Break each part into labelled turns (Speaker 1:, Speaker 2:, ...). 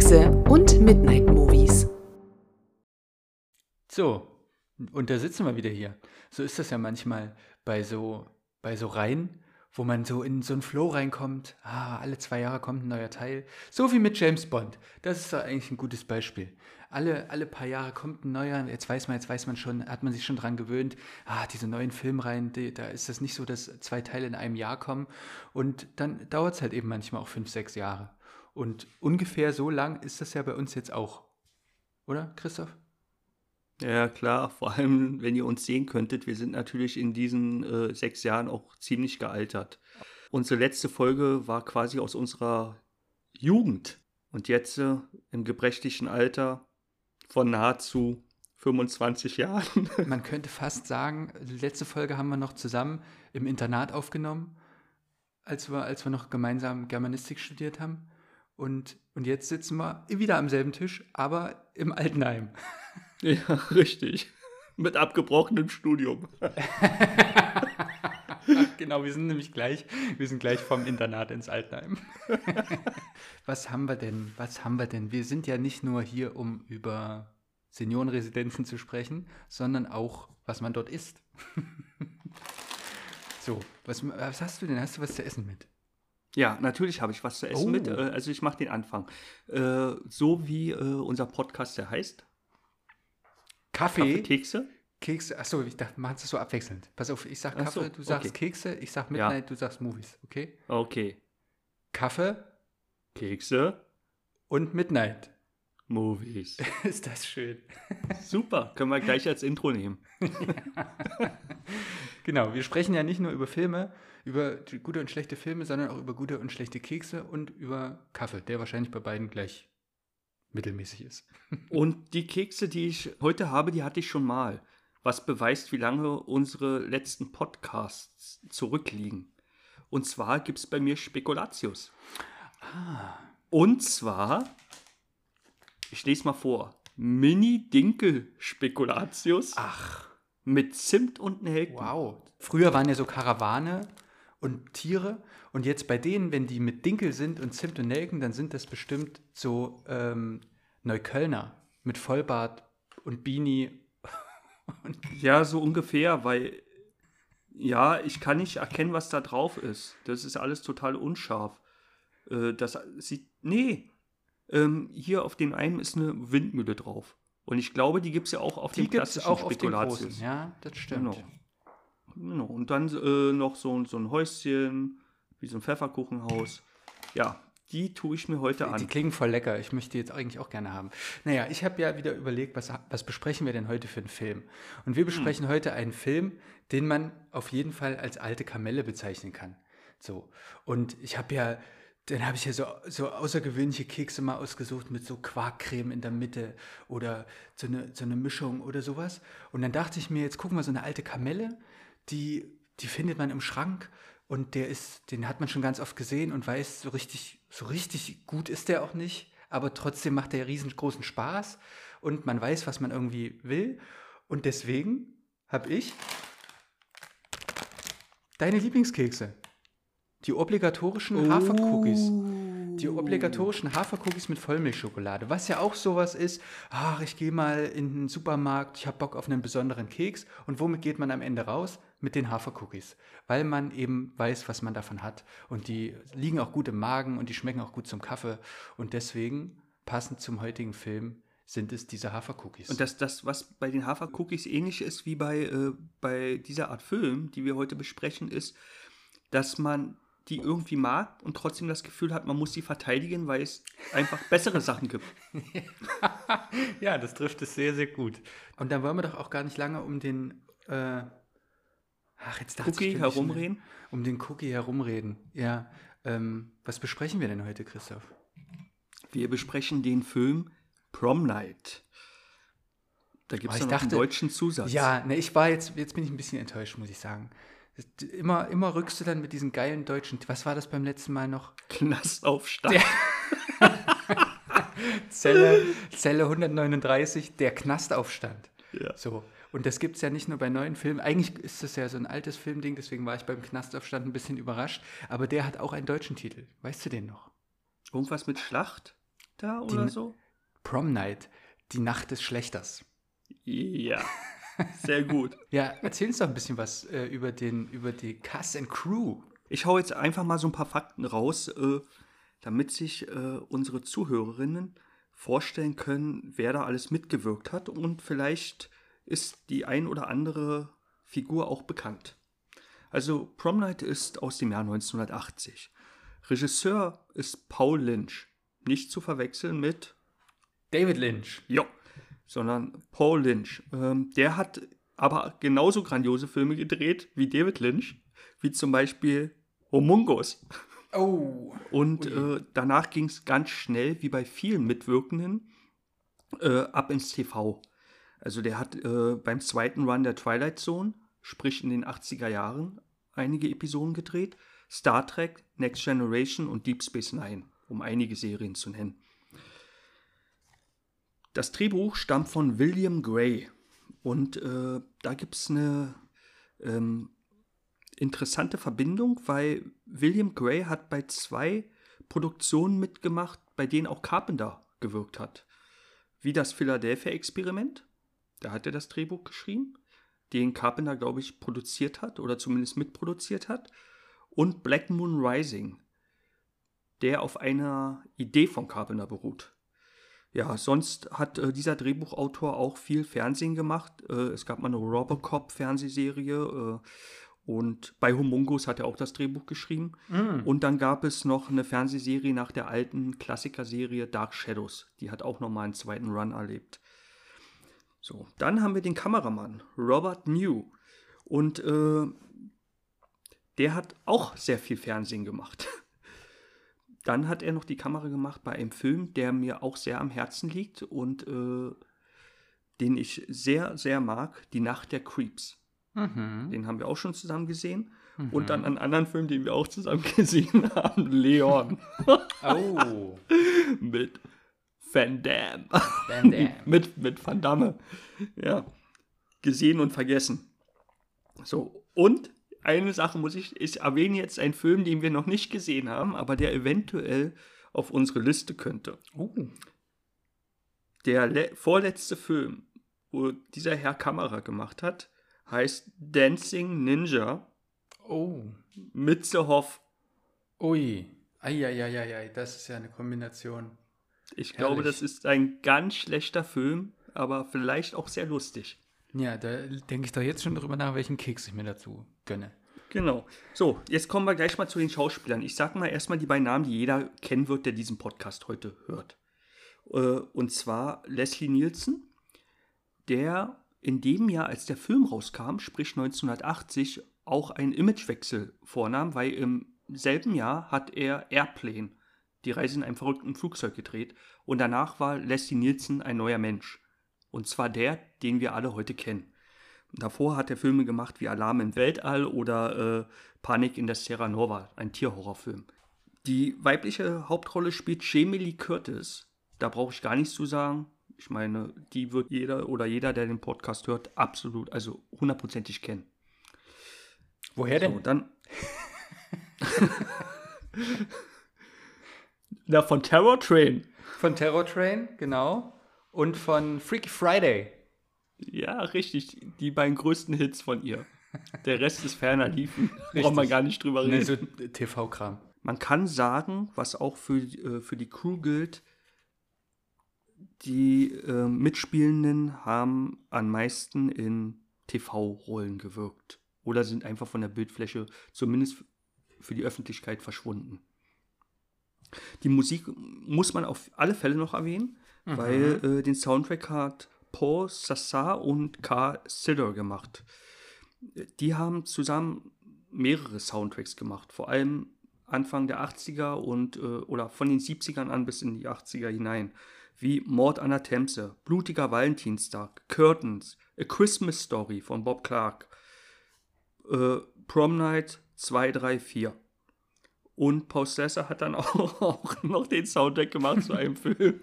Speaker 1: Kekse und Midnight Movies.
Speaker 2: So, und da sitzen wir wieder hier. So ist das ja manchmal bei so, bei so Reihen, wo man so in so einen Flow reinkommt. Ah, alle zwei Jahre kommt ein neuer Teil. So wie mit James Bond. Das ist doch eigentlich ein gutes Beispiel. Alle, alle paar Jahre kommt ein neuer. Jetzt weiß man, jetzt weiß man schon, hat man sich schon dran gewöhnt. Ah, diese neuen Filmreihen, die, da ist das nicht so, dass zwei Teile in einem Jahr kommen. Und dann dauert es halt eben manchmal auch fünf, sechs Jahre. Und ungefähr so lang ist das ja bei uns jetzt auch. Oder, Christoph?
Speaker 3: Ja, klar, vor allem, wenn ihr uns sehen könntet, wir sind natürlich in diesen äh, sechs Jahren auch ziemlich gealtert. Unsere letzte Folge war quasi aus unserer Jugend und jetzt äh, im gebrechlichen Alter von nahezu 25 Jahren.
Speaker 2: Man könnte fast sagen, die letzte Folge haben wir noch zusammen im Internat aufgenommen, als wir, als wir noch gemeinsam Germanistik studiert haben. Und, und jetzt sitzen wir wieder am selben Tisch, aber im Altenheim.
Speaker 3: Ja, richtig. Mit abgebrochenem Studium.
Speaker 2: genau, wir sind nämlich gleich, wir sind gleich vom Internat ins Altenheim. was haben wir denn? Was haben wir denn? Wir sind ja nicht nur hier, um über Seniorenresidenzen zu sprechen, sondern auch, was man dort isst. so, was, was hast du denn? Hast du was zu essen mit?
Speaker 3: Ja, natürlich habe ich was zu essen
Speaker 2: Oh.
Speaker 3: mit. Äh, Also ich mache den Anfang. Äh, so wie äh, unser Podcast der heißt.
Speaker 2: Kaffee,
Speaker 3: Kaffeekekse.
Speaker 2: Kekse. Achso, ich dachte, machen es so abwechselnd. Pass auf, ich sag Kaffee,
Speaker 3: so,
Speaker 2: du sagst
Speaker 3: okay.
Speaker 2: Kekse, ich sag
Speaker 3: Ja.
Speaker 2: Midnight, du sagst Movies, okay?
Speaker 3: Okay.
Speaker 2: Kaffee
Speaker 3: Kekse.
Speaker 2: und Midnight.
Speaker 3: Movies.
Speaker 2: Ist das schön.
Speaker 3: Super. Können wir gleich als Intro nehmen.
Speaker 2: Genau, wir sprechen ja nicht nur über Filme, über gute und schlechte Filme, sondern auch über gute und schlechte Kekse und über Kaffee, der wahrscheinlich bei beiden gleich mittelmäßig ist.
Speaker 3: Und die Kekse, die ich heute habe, die hatte ich schon mal. Was beweist, wie lange unsere letzten Podcasts zurückliegen. Und zwar gibt es bei mir Spekulatius.
Speaker 2: Ah.
Speaker 3: Und zwar, ich lese mal vor, Mini-Dinkel-Spekulatius
Speaker 2: Ach,
Speaker 3: mit Zimt und Nelken.
Speaker 2: wow. Früher waren ja so Karawane und Tiere und jetzt bei denen, wenn die mit Dinkel sind und Zimt und Nelken, dann sind das bestimmt so ähm, Neuköllner mit Vollbart und Beanie.
Speaker 3: Ja, so ungefähr, weil ja, ich kann nicht erkennen, was da drauf ist. Das ist alles total unscharf. Äh, das sieht. Nee. Ähm, hier auf dem einen ist eine Windmühle drauf. Und ich glaube, die gibt es ja auch auf
Speaker 2: Die
Speaker 3: dem
Speaker 2: gibt es
Speaker 3: klassischen
Speaker 2: auch auf den
Speaker 3: Spekulatius.
Speaker 2: großen. Ja, das stimmt.
Speaker 3: Genau. genau. Und dann äh, noch so, so ein Häuschen, wie so ein Pfefferkuchenhaus. Ja, die tue ich mir heute
Speaker 2: Die
Speaker 3: an.
Speaker 2: klingen voll lecker. Ich möchte die jetzt eigentlich auch gerne haben. Naja, ich habe ja wieder überlegt, was, was besprechen wir denn heute für einen Film? Und wir besprechen heute einen Film, den man auf jeden Fall als alte Kamelle bezeichnen kann. So. Und ich habe ja, dann habe ich ja so, so außergewöhnliche Kekse mal ausgesucht mit so Quarkcreme in der Mitte oder so eine, so eine Mischung oder sowas. Und dann dachte ich mir, jetzt gucken wir so eine alte Kamelle, die, die findet man im Schrank und der ist, den hat man schon ganz oft gesehen und weiß, so richtig, so richtig gut ist der auch nicht, aber trotzdem macht der riesengroßen Spaß und man weiß, was man irgendwie will. Und deswegen habe ich deine Lieblingskekse. Die obligatorischen Hafercookies. Die obligatorischen Hafercookies mit Vollmilchschokolade. Was ja auch sowas ist, ach, ich gehe mal in den Supermarkt, ich habe Bock auf einen besonderen Keks. Und womit geht man am Ende raus? Mit den Hafercookies. Weil man eben weiß, was man davon hat. Und die liegen auch gut im Magen und die schmecken auch gut zum Kaffee. Und deswegen, passend zum heutigen Film, sind es diese Hafercookies.
Speaker 3: Und das, das, was bei den Hafercookies ähnlich ist wie bei, äh, bei dieser Art Film, die wir heute besprechen, ist, dass man die irgendwie mag und trotzdem das Gefühl hat, man muss sie verteidigen, weil es einfach bessere Sachen gibt.
Speaker 2: ja, das trifft es sehr, sehr gut. Und dann wollen wir doch auch gar nicht lange um den äh, ach, jetzt dachte
Speaker 3: Cookie
Speaker 2: ich, ich
Speaker 3: herumreden?
Speaker 2: schon- Um den Cookie herumreden. Ja. Ähm, was besprechen wir denn heute, Christoph?
Speaker 3: Wir besprechen den Film Prom Night. Da gibt es einen deutschen Zusatz.
Speaker 2: Ja, ne, ich war jetzt, jetzt bin ich ein bisschen enttäuscht, muss ich sagen. Immer, immer rückst du dann mit diesen geilen deutschen, was war das beim letzten Mal noch?
Speaker 3: Knastaufstand.
Speaker 2: Zelle, Zelle 139, der Knastaufstand.
Speaker 3: Ja.
Speaker 2: So. Und das gibt es ja nicht nur bei neuen Filmen. Eigentlich ist das ja so ein altes Filmding, deswegen war ich beim Knastaufstand ein bisschen überrascht. Aber der hat auch einen deutschen Titel. Weißt du den noch?
Speaker 3: Irgendwas mit Schlacht? da oder
Speaker 2: Die-
Speaker 3: so?
Speaker 2: Prom Night, die Nacht des Schlechters.
Speaker 3: Ja, sehr gut.
Speaker 2: Ja, erzähl uns doch ein bisschen was äh, über, den, über die Cast and Crew.
Speaker 3: Ich hau jetzt einfach mal so ein paar Fakten raus, äh, damit sich äh, unsere Zuhörerinnen vorstellen können, wer da alles mitgewirkt hat und vielleicht ist die ein oder andere Figur auch bekannt. Also Prom Night ist aus dem Jahr 1980. Regisseur ist Paul Lynch. Nicht zu verwechseln mit
Speaker 2: David Lynch.
Speaker 3: Jo, sondern Paul Lynch. Ähm, der hat aber genauso grandiose Filme gedreht wie David Lynch, wie zum Beispiel Homungus.
Speaker 2: Oh.
Speaker 3: Und äh, danach ging es ganz schnell, wie bei vielen Mitwirkenden, äh, ab ins TV. Also der hat äh, beim zweiten Run der Twilight Zone, sprich in den 80er Jahren, einige Episoden gedreht. Star Trek, Next Generation und Deep Space Nine, um einige Serien zu nennen. Das Drehbuch stammt von William Gray. Und äh, da gibt es eine ähm, interessante Verbindung, weil William Gray hat bei zwei Produktionen mitgemacht, bei denen auch Carpenter gewirkt hat. Wie das Philadelphia-Experiment, da hat er das Drehbuch geschrieben, den Carpenter, glaube ich, produziert hat oder zumindest mitproduziert hat. Und Black Moon Rising, der auf einer Idee von Carpenter beruht. Ja, sonst hat äh, dieser Drehbuchautor auch viel Fernsehen gemacht. Äh, es gab mal eine Robocop-Fernsehserie äh, und bei Homungus hat er auch das Drehbuch geschrieben.
Speaker 2: Mm.
Speaker 3: Und dann gab es noch eine Fernsehserie nach der alten Klassikerserie Dark Shadows. Die hat auch nochmal einen zweiten Run erlebt. So, dann haben wir den Kameramann, Robert New. Und äh, der hat auch sehr viel Fernsehen gemacht. Dann hat er noch die Kamera gemacht bei einem Film, der mir auch sehr am Herzen liegt und äh, den ich sehr, sehr mag, Die Nacht der Creeps.
Speaker 2: Mhm.
Speaker 3: Den haben wir auch schon zusammen gesehen. Und dann einen anderen Film, den wir auch zusammen gesehen haben, Leon.
Speaker 2: Oh.
Speaker 3: mit Van Damme.
Speaker 2: Van Damme.
Speaker 3: mit, mit Van Damme. Ja. Gesehen und vergessen. So. Und eine Sache muss ich, ich erwähne jetzt einen Film, den wir noch nicht gesehen haben, aber der eventuell auf unsere Liste könnte.
Speaker 2: Oh.
Speaker 3: Der le- vorletzte Film, wo dieser Herr Kamera gemacht hat, heißt Dancing Ninja
Speaker 2: Oh.
Speaker 3: Mitzehoff.
Speaker 2: Ui. Eieieiei, das ist ja eine Kombination.
Speaker 3: Ich glaube,
Speaker 2: Herrlich.
Speaker 3: das ist ein ganz schlechter Film, aber vielleicht auch sehr lustig.
Speaker 2: Ja, da denke ich doch jetzt schon drüber nach, welchen Keks ich mir dazu gönne.
Speaker 3: Genau. So, jetzt kommen wir gleich mal zu den Schauspielern. Ich sage mal erstmal die beiden Namen, die jeder kennen wird, der diesen Podcast heute hört. Äh, Und zwar Leslie Nielsen, der in dem Jahr, als der Film rauskam, sprich 1980, auch einen Imagewechsel vornahm, weil im selben Jahr hat er Airplane, die Reise in einem verrückten Flugzeug gedreht. Und danach war Leslie Nielsen ein neuer Mensch. Und zwar der, den wir alle heute kennen. Davor hat er Filme gemacht wie Alarm im Weltall oder äh, Panik in der Sierra Nova, ein Tierhorrorfilm. Die weibliche Hauptrolle spielt Jamie Lee Curtis. Da brauche ich gar nichts zu sagen. Ich meine, die wird jeder oder jeder, der den Podcast hört, absolut, also hundertprozentig kennen.
Speaker 2: Woher
Speaker 3: So, dann. Na, von Terror Train.
Speaker 2: Von Terror Train, genau. Und von Freaky Friday.
Speaker 3: Ja, richtig. Die beiden größten Hits von ihr. Der Rest ist ferner liefen. Braucht man gar nicht drüber reden.
Speaker 2: Ne, so TV-Kram.
Speaker 3: Man kann sagen, was auch für, äh, für die Crew gilt, die äh, Mitspielenden haben am meisten in TV-Rollen gewirkt. Oder sind einfach von der Bildfläche zumindest für die Öffentlichkeit verschwunden. Die Musik muss man auf alle Fälle noch erwähnen, weil äh, den Soundtrack hat Paul Sassar und Carl Sidder gemacht. Die haben zusammen mehrere Soundtracks gemacht, vor allem Anfang der 80er und äh, oder von den 70ern an bis in die 80er hinein, wie Mord an der Themse, Blutiger Valentinstag, Curtains, A Christmas Story von Bob Clark, äh, Prom Night 2, 3, 4. Und Sessa hat dann auch, auch noch den Soundtrack gemacht zu einem Film,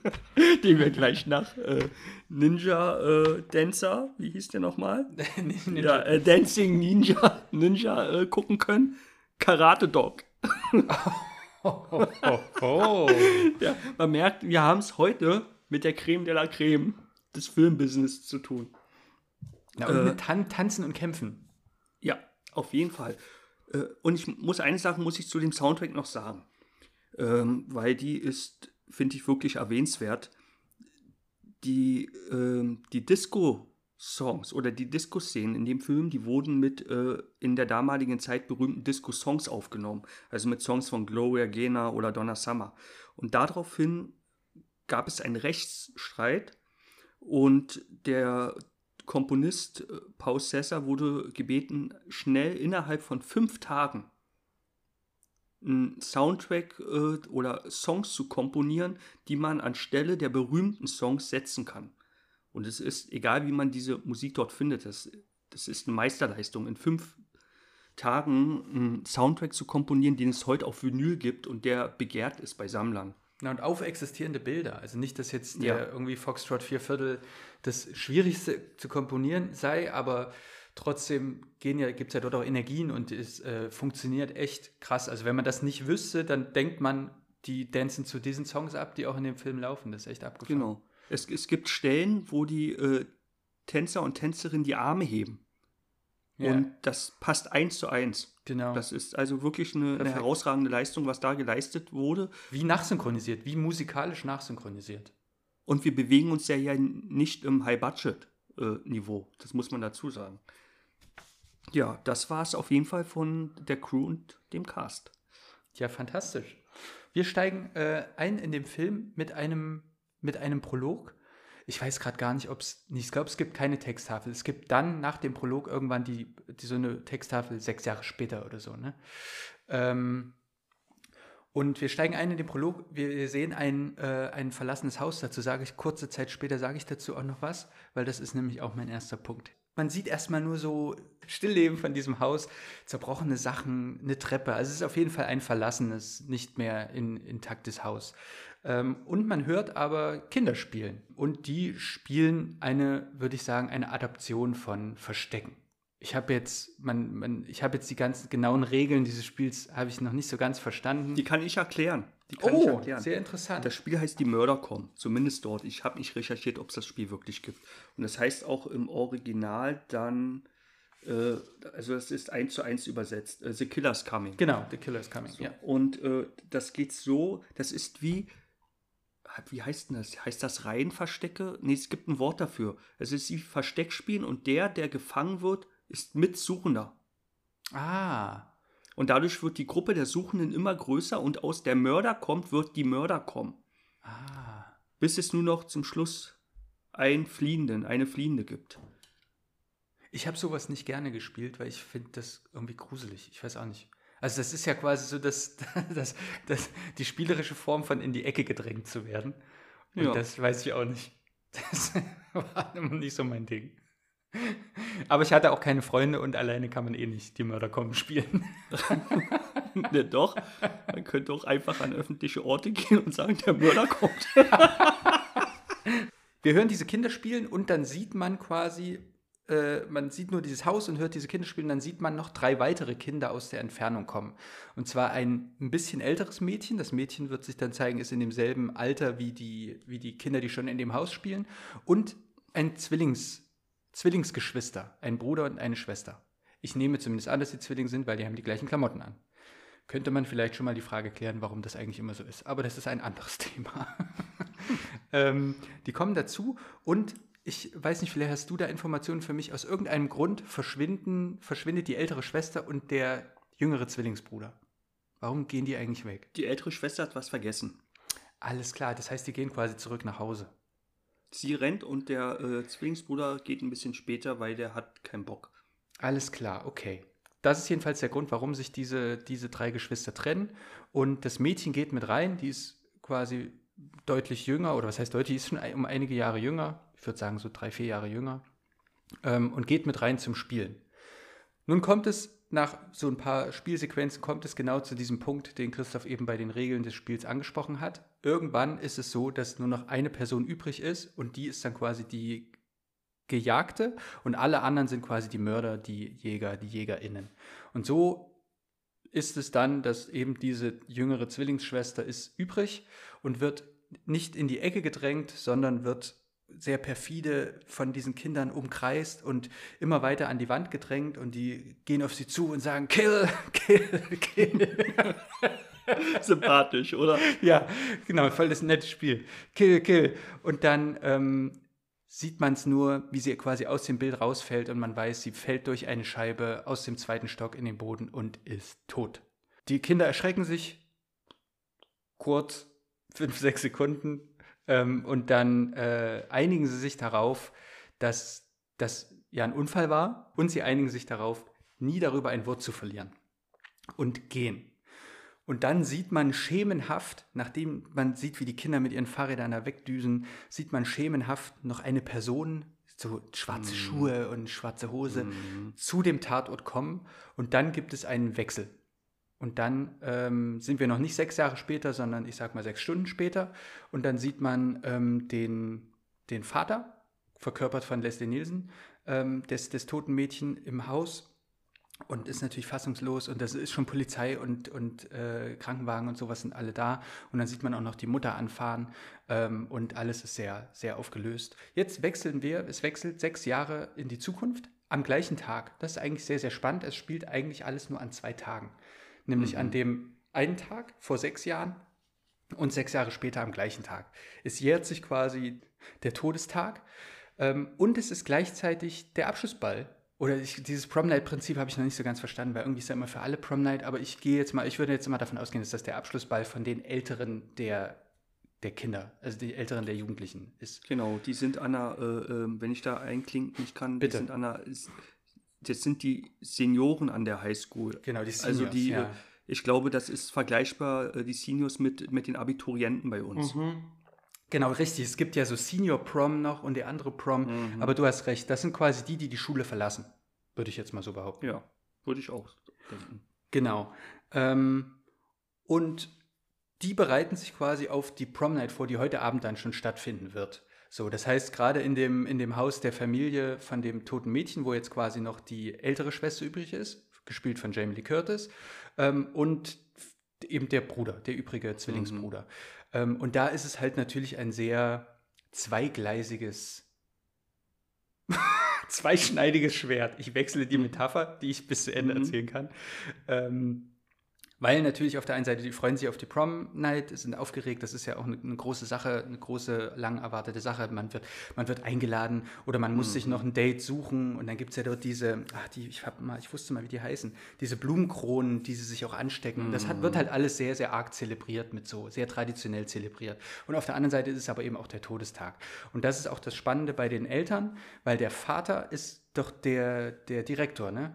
Speaker 3: den wir gleich nach äh, Ninja äh, Dancer, wie hieß der nochmal? Ja, äh, Dancing Ninja, Ninja äh, gucken können. Karate Dog. ja, man merkt, wir haben es heute mit der Creme de la Creme des Filmbusiness zu tun.
Speaker 2: Ja, und äh, mit Tan Tanzen und Kämpfen.
Speaker 3: Ja, auf jeden Fall. Äh, und ich muss eine Sache muss ich zu dem Soundtrack noch sagen, ähm, weil die ist, finde ich, wirklich erwähnenswert. Die, ähm, die Disco-Songs oder die Disco-Szenen in dem Film, die wurden mit äh, in der damaligen Zeit berühmten Disco-Songs aufgenommen. Also mit Songs von Gloria Gaynor oder Donna Summer. Und daraufhin gab es einen Rechtsstreit und der Komponist äh, Paul Cesar wurde gebeten, schnell innerhalb von fünf Tagen einen Soundtrack äh, oder Songs zu komponieren, die man anstelle der berühmten Songs setzen kann. Und es ist, egal wie man diese Musik dort findet, das, das ist eine Meisterleistung. In fünf Tagen einen Soundtrack zu komponieren, den es heute auf Vinyl gibt und der begehrt ist bei Sammlern.
Speaker 2: Na, und auf existierende Bilder. Also nicht, dass jetzt der ja. irgendwie Foxtrot Vierviertel das Schwierigste zu komponieren sei, aber trotzdem ja, gibt es ja dort auch Energien und es äh, funktioniert echt krass. Also wenn man das nicht wüsste, dann denkt man, die dancen zu diesen Songs ab, die auch in dem Film laufen. Das ist echt abgefahren.
Speaker 3: Genau. Es, es gibt Stellen, wo die äh, Tänzer und Tänzerinnen die Arme heben. Ja. Und das passt eins zu eins.
Speaker 2: Genau.
Speaker 3: Das ist also wirklich eine, eine, herausragende Leistung, was da geleistet wurde.
Speaker 2: Wie nachsynchronisiert, wie musikalisch nachsynchronisiert.
Speaker 3: Und wir bewegen uns ja, ja nicht im High-Budget-Niveau. das muss man dazu sagen. Ja, das war es auf jeden Fall von der Crew und dem Cast.
Speaker 2: Ja, fantastisch. Wir steigen äh, ein in dem Film mit einem, mit einem Prolog ich weiß gerade gar nicht, ob es ich glaube, es gibt keine Texttafel. Es gibt dann nach dem Prolog irgendwann die, die so eine Texttafel sechs Jahre später oder so. Ne? Ähm, und wir steigen ein in den Prolog. Wir sehen ein, äh, ein verlassenes Haus. Dazu sage ich kurze Zeit später, sage ich dazu auch noch was, weil das ist nämlich auch mein erster Punkt. Man sieht erstmal nur so Stillleben von diesem Haus, zerbrochene Sachen, eine Treppe. Also es ist auf jeden Fall ein verlassenes, nicht mehr in, intaktes Haus. Ähm, und man hört aber Kinder spielen. Und die spielen eine, würde ich sagen, eine Adaption von Verstecken. Ich habe jetzt, man, man, ich habe jetzt die ganzen genauen Regeln dieses Spiels habe ich noch nicht so ganz verstanden.
Speaker 3: Die kann ich erklären.
Speaker 2: Kann oh, ich erklären. sehr interessant.
Speaker 3: Das Spiel heißt die Mördercom, zumindest dort. Ich habe nicht recherchiert, ob es das Spiel wirklich gibt. Und das heißt auch im Original dann, äh, also es ist eins zu eins übersetzt, äh, The Killer's Coming.
Speaker 2: Genau, The Killer's Coming. So.
Speaker 3: Ja. Und äh, das geht so, das ist wie wie heißt denn das? Heißt das Reihenverstecke? Nee, es gibt ein Wort dafür. Es ist wie Versteckspielen und der, der gefangen wird, ist Mitsuchender.
Speaker 2: Ah.
Speaker 3: Und dadurch wird die Gruppe der Suchenden immer größer und aus der Mörder kommt, wird die Mörder kommen.
Speaker 2: Ah.
Speaker 3: Bis es nur noch zum Schluss einen Fliehenden, eine Fliehende gibt.
Speaker 2: Ich habe sowas nicht gerne gespielt, weil ich finde das irgendwie gruselig. Ich weiß auch nicht. Also das ist ja quasi so das, das, das, die spielerische Form von in die Ecke gedrängt zu werden. Und ja. das weiß ich auch nicht. Das war immer nicht so mein Ding. Aber ich hatte auch keine Freunde und alleine kann man eh nicht die Mörder kommen spielen.
Speaker 3: ne, doch. Man könnte auch einfach an öffentliche Orte gehen und sagen, der Mörder kommt.
Speaker 2: Wir hören diese Kinder spielen und dann sieht man quasi äh, man sieht nur dieses Haus und hört diese Kinder spielen, dann sieht man noch drei weitere Kinder aus der Entfernung kommen. Und zwar ein ein bisschen älteres Mädchen. Das Mädchen wird sich dann zeigen, ist in demselben Alter wie die, wie die Kinder, die schon in dem Haus spielen. Und ein Zwillings, Zwillingsgeschwister, ein Bruder und eine Schwester. Ich nehme zumindest an, dass sie Zwillinge sind, weil die haben die gleichen Klamotten an. Könnte man vielleicht schon mal die Frage klären, warum das eigentlich immer so ist. Aber das ist ein anderes Thema. ähm, die kommen dazu und ich weiß nicht, vielleicht hast du da Informationen für mich. Aus irgendeinem Grund verschwinden, verschwindet die ältere Schwester und der jüngere Zwillingsbruder. Warum gehen die eigentlich weg?
Speaker 3: Die ältere Schwester hat was vergessen.
Speaker 2: Alles klar, das heißt, die gehen quasi zurück nach Hause.
Speaker 3: Sie rennt und der äh, Zwillingsbruder geht ein bisschen später, weil der hat keinen Bock.
Speaker 2: Alles klar, okay. Das ist jedenfalls der Grund, warum sich diese, diese drei Geschwister trennen. Und das Mädchen geht mit rein, die ist quasi deutlich jünger, oder was heißt deutlich, die ist schon um einige Jahre jünger, ich würde sagen so drei, vier Jahre jünger, ähm, und geht mit rein zum Spielen. Nun kommt es nach so ein paar Spielsequenzen, kommt es genau zu diesem Punkt, den Christoph eben bei den Regeln des Spiels angesprochen hat. Irgendwann ist es so, dass nur noch eine Person übrig ist und die ist dann quasi die Gejagte und alle anderen sind quasi die Mörder, die Jäger, die JägerInnen. Und so ist es dann, dass eben diese jüngere Zwillingsschwester ist übrig und wird nicht in die Ecke gedrängt, sondern wird sehr perfide von diesen Kindern umkreist und immer weiter an die Wand gedrängt und die gehen auf sie zu und sagen, kill, kill, kill.
Speaker 3: Sympathisch, oder?
Speaker 2: Ja, genau, voll das nette Spiel. Kill, kill. Und dann ähm, sieht man es nur, wie sie quasi aus dem Bild rausfällt und man weiß, sie fällt durch eine Scheibe aus dem zweiten Stock in den Boden und ist tot. Die Kinder erschrecken sich kurz, fünf, sechs Sekunden, ähm, und dann äh, einigen sie sich darauf, dass das ja ein Unfall war und sie einigen sich darauf, nie darüber ein Wort zu verlieren und gehen. Und dann sieht man schemenhaft, nachdem man sieht, wie die Kinder mit ihren Fahrrädern da wegdüsen, sieht man schemenhaft noch eine Person, so schwarze mm. Schuhe und schwarze Hose, mm. zu dem Tatort kommen. Und dann gibt es einen Wechsel. Und dann ähm, sind wir noch nicht sechs Jahre später, sondern ich sag mal sechs Stunden später. Und dann sieht man ähm, den, den Vater, verkörpert von Leslie Nielsen, ähm, des, des toten Mädchen im Haus und ist natürlich fassungslos und das ist schon Polizei und, und äh, Krankenwagen und sowas sind alle da und dann sieht man auch noch die Mutter anfahren ähm, und alles ist sehr, sehr aufgelöst. Jetzt wechseln wir, es wechselt sechs Jahre in die Zukunft am gleichen Tag. Das ist eigentlich sehr, sehr spannend. Es spielt eigentlich alles nur an zwei Tagen nämlich mhm. an dem einen Tag vor sechs Jahren und sechs Jahre später am gleichen Tag. Es jährt sich quasi der Todestag ähm, und es ist gleichzeitig der Abschlussball. Oder ich, dieses Prom Night Prinzip habe ich noch nicht so ganz verstanden, weil irgendwie ist ja immer für alle Prom Night, aber ich gehe jetzt mal, ich würde jetzt mal davon ausgehen, dass das der Abschlussball von den Älteren der, der Kinder, also die Älteren der Jugendlichen ist.
Speaker 3: Genau, die sind an einer, äh, äh, wenn ich da einklinken kann,
Speaker 2: Bitte.
Speaker 3: die sind an einer das sind die Senioren an der Highschool.
Speaker 2: Genau, die
Speaker 3: Seniors, Also die, ja. ich glaube, das ist vergleichbar, äh, die Seniors mit, mit den Abiturienten bei uns. Mhm.
Speaker 2: Genau, richtig. Es gibt ja so Senior Prom noch und der andere Prom. Mhm. Aber du hast recht, das sind quasi die, die die Schule verlassen. Würde ich jetzt mal so behaupten.
Speaker 3: Ja, würde ich auch denken.
Speaker 2: Genau. Ähm, und die bereiten sich quasi auf die Prom Night vor, die heute Abend dann schon stattfinden wird. So, das heißt, gerade in dem, in dem Haus der Familie von dem toten Mädchen, wo jetzt quasi noch die ältere Schwester übrig ist, gespielt von Jamie Lee Curtis, ähm, und eben der Bruder, der übrige Zwillingsbruder. Mhm. Ähm, und da ist es halt natürlich ein sehr zweigleisiges, zweischneidiges Schwert. Ich wechsle die Metapher, die ich bis zu Ende mhm. erzählen kann. Ähm, weil natürlich auf der einen Seite, die freuen sich auf die Prom Night, sind aufgeregt, das ist ja auch eine, eine große Sache, eine große, lang erwartete Sache. Man wird, man wird eingeladen oder man muss mhm. sich noch ein Date suchen und dann gibt es ja dort diese, ach, die, ich, hab mal, ich wusste mal, wie die heißen, diese Blumenkronen, die sie sich auch anstecken. Mhm. Das hat, wird halt alles sehr, sehr arg zelebriert mit so, sehr traditionell zelebriert. Und auf der anderen Seite ist es aber eben auch der Todestag. Und das ist auch das Spannende bei den Eltern, weil der Vater ist doch der, der Direktor, ne?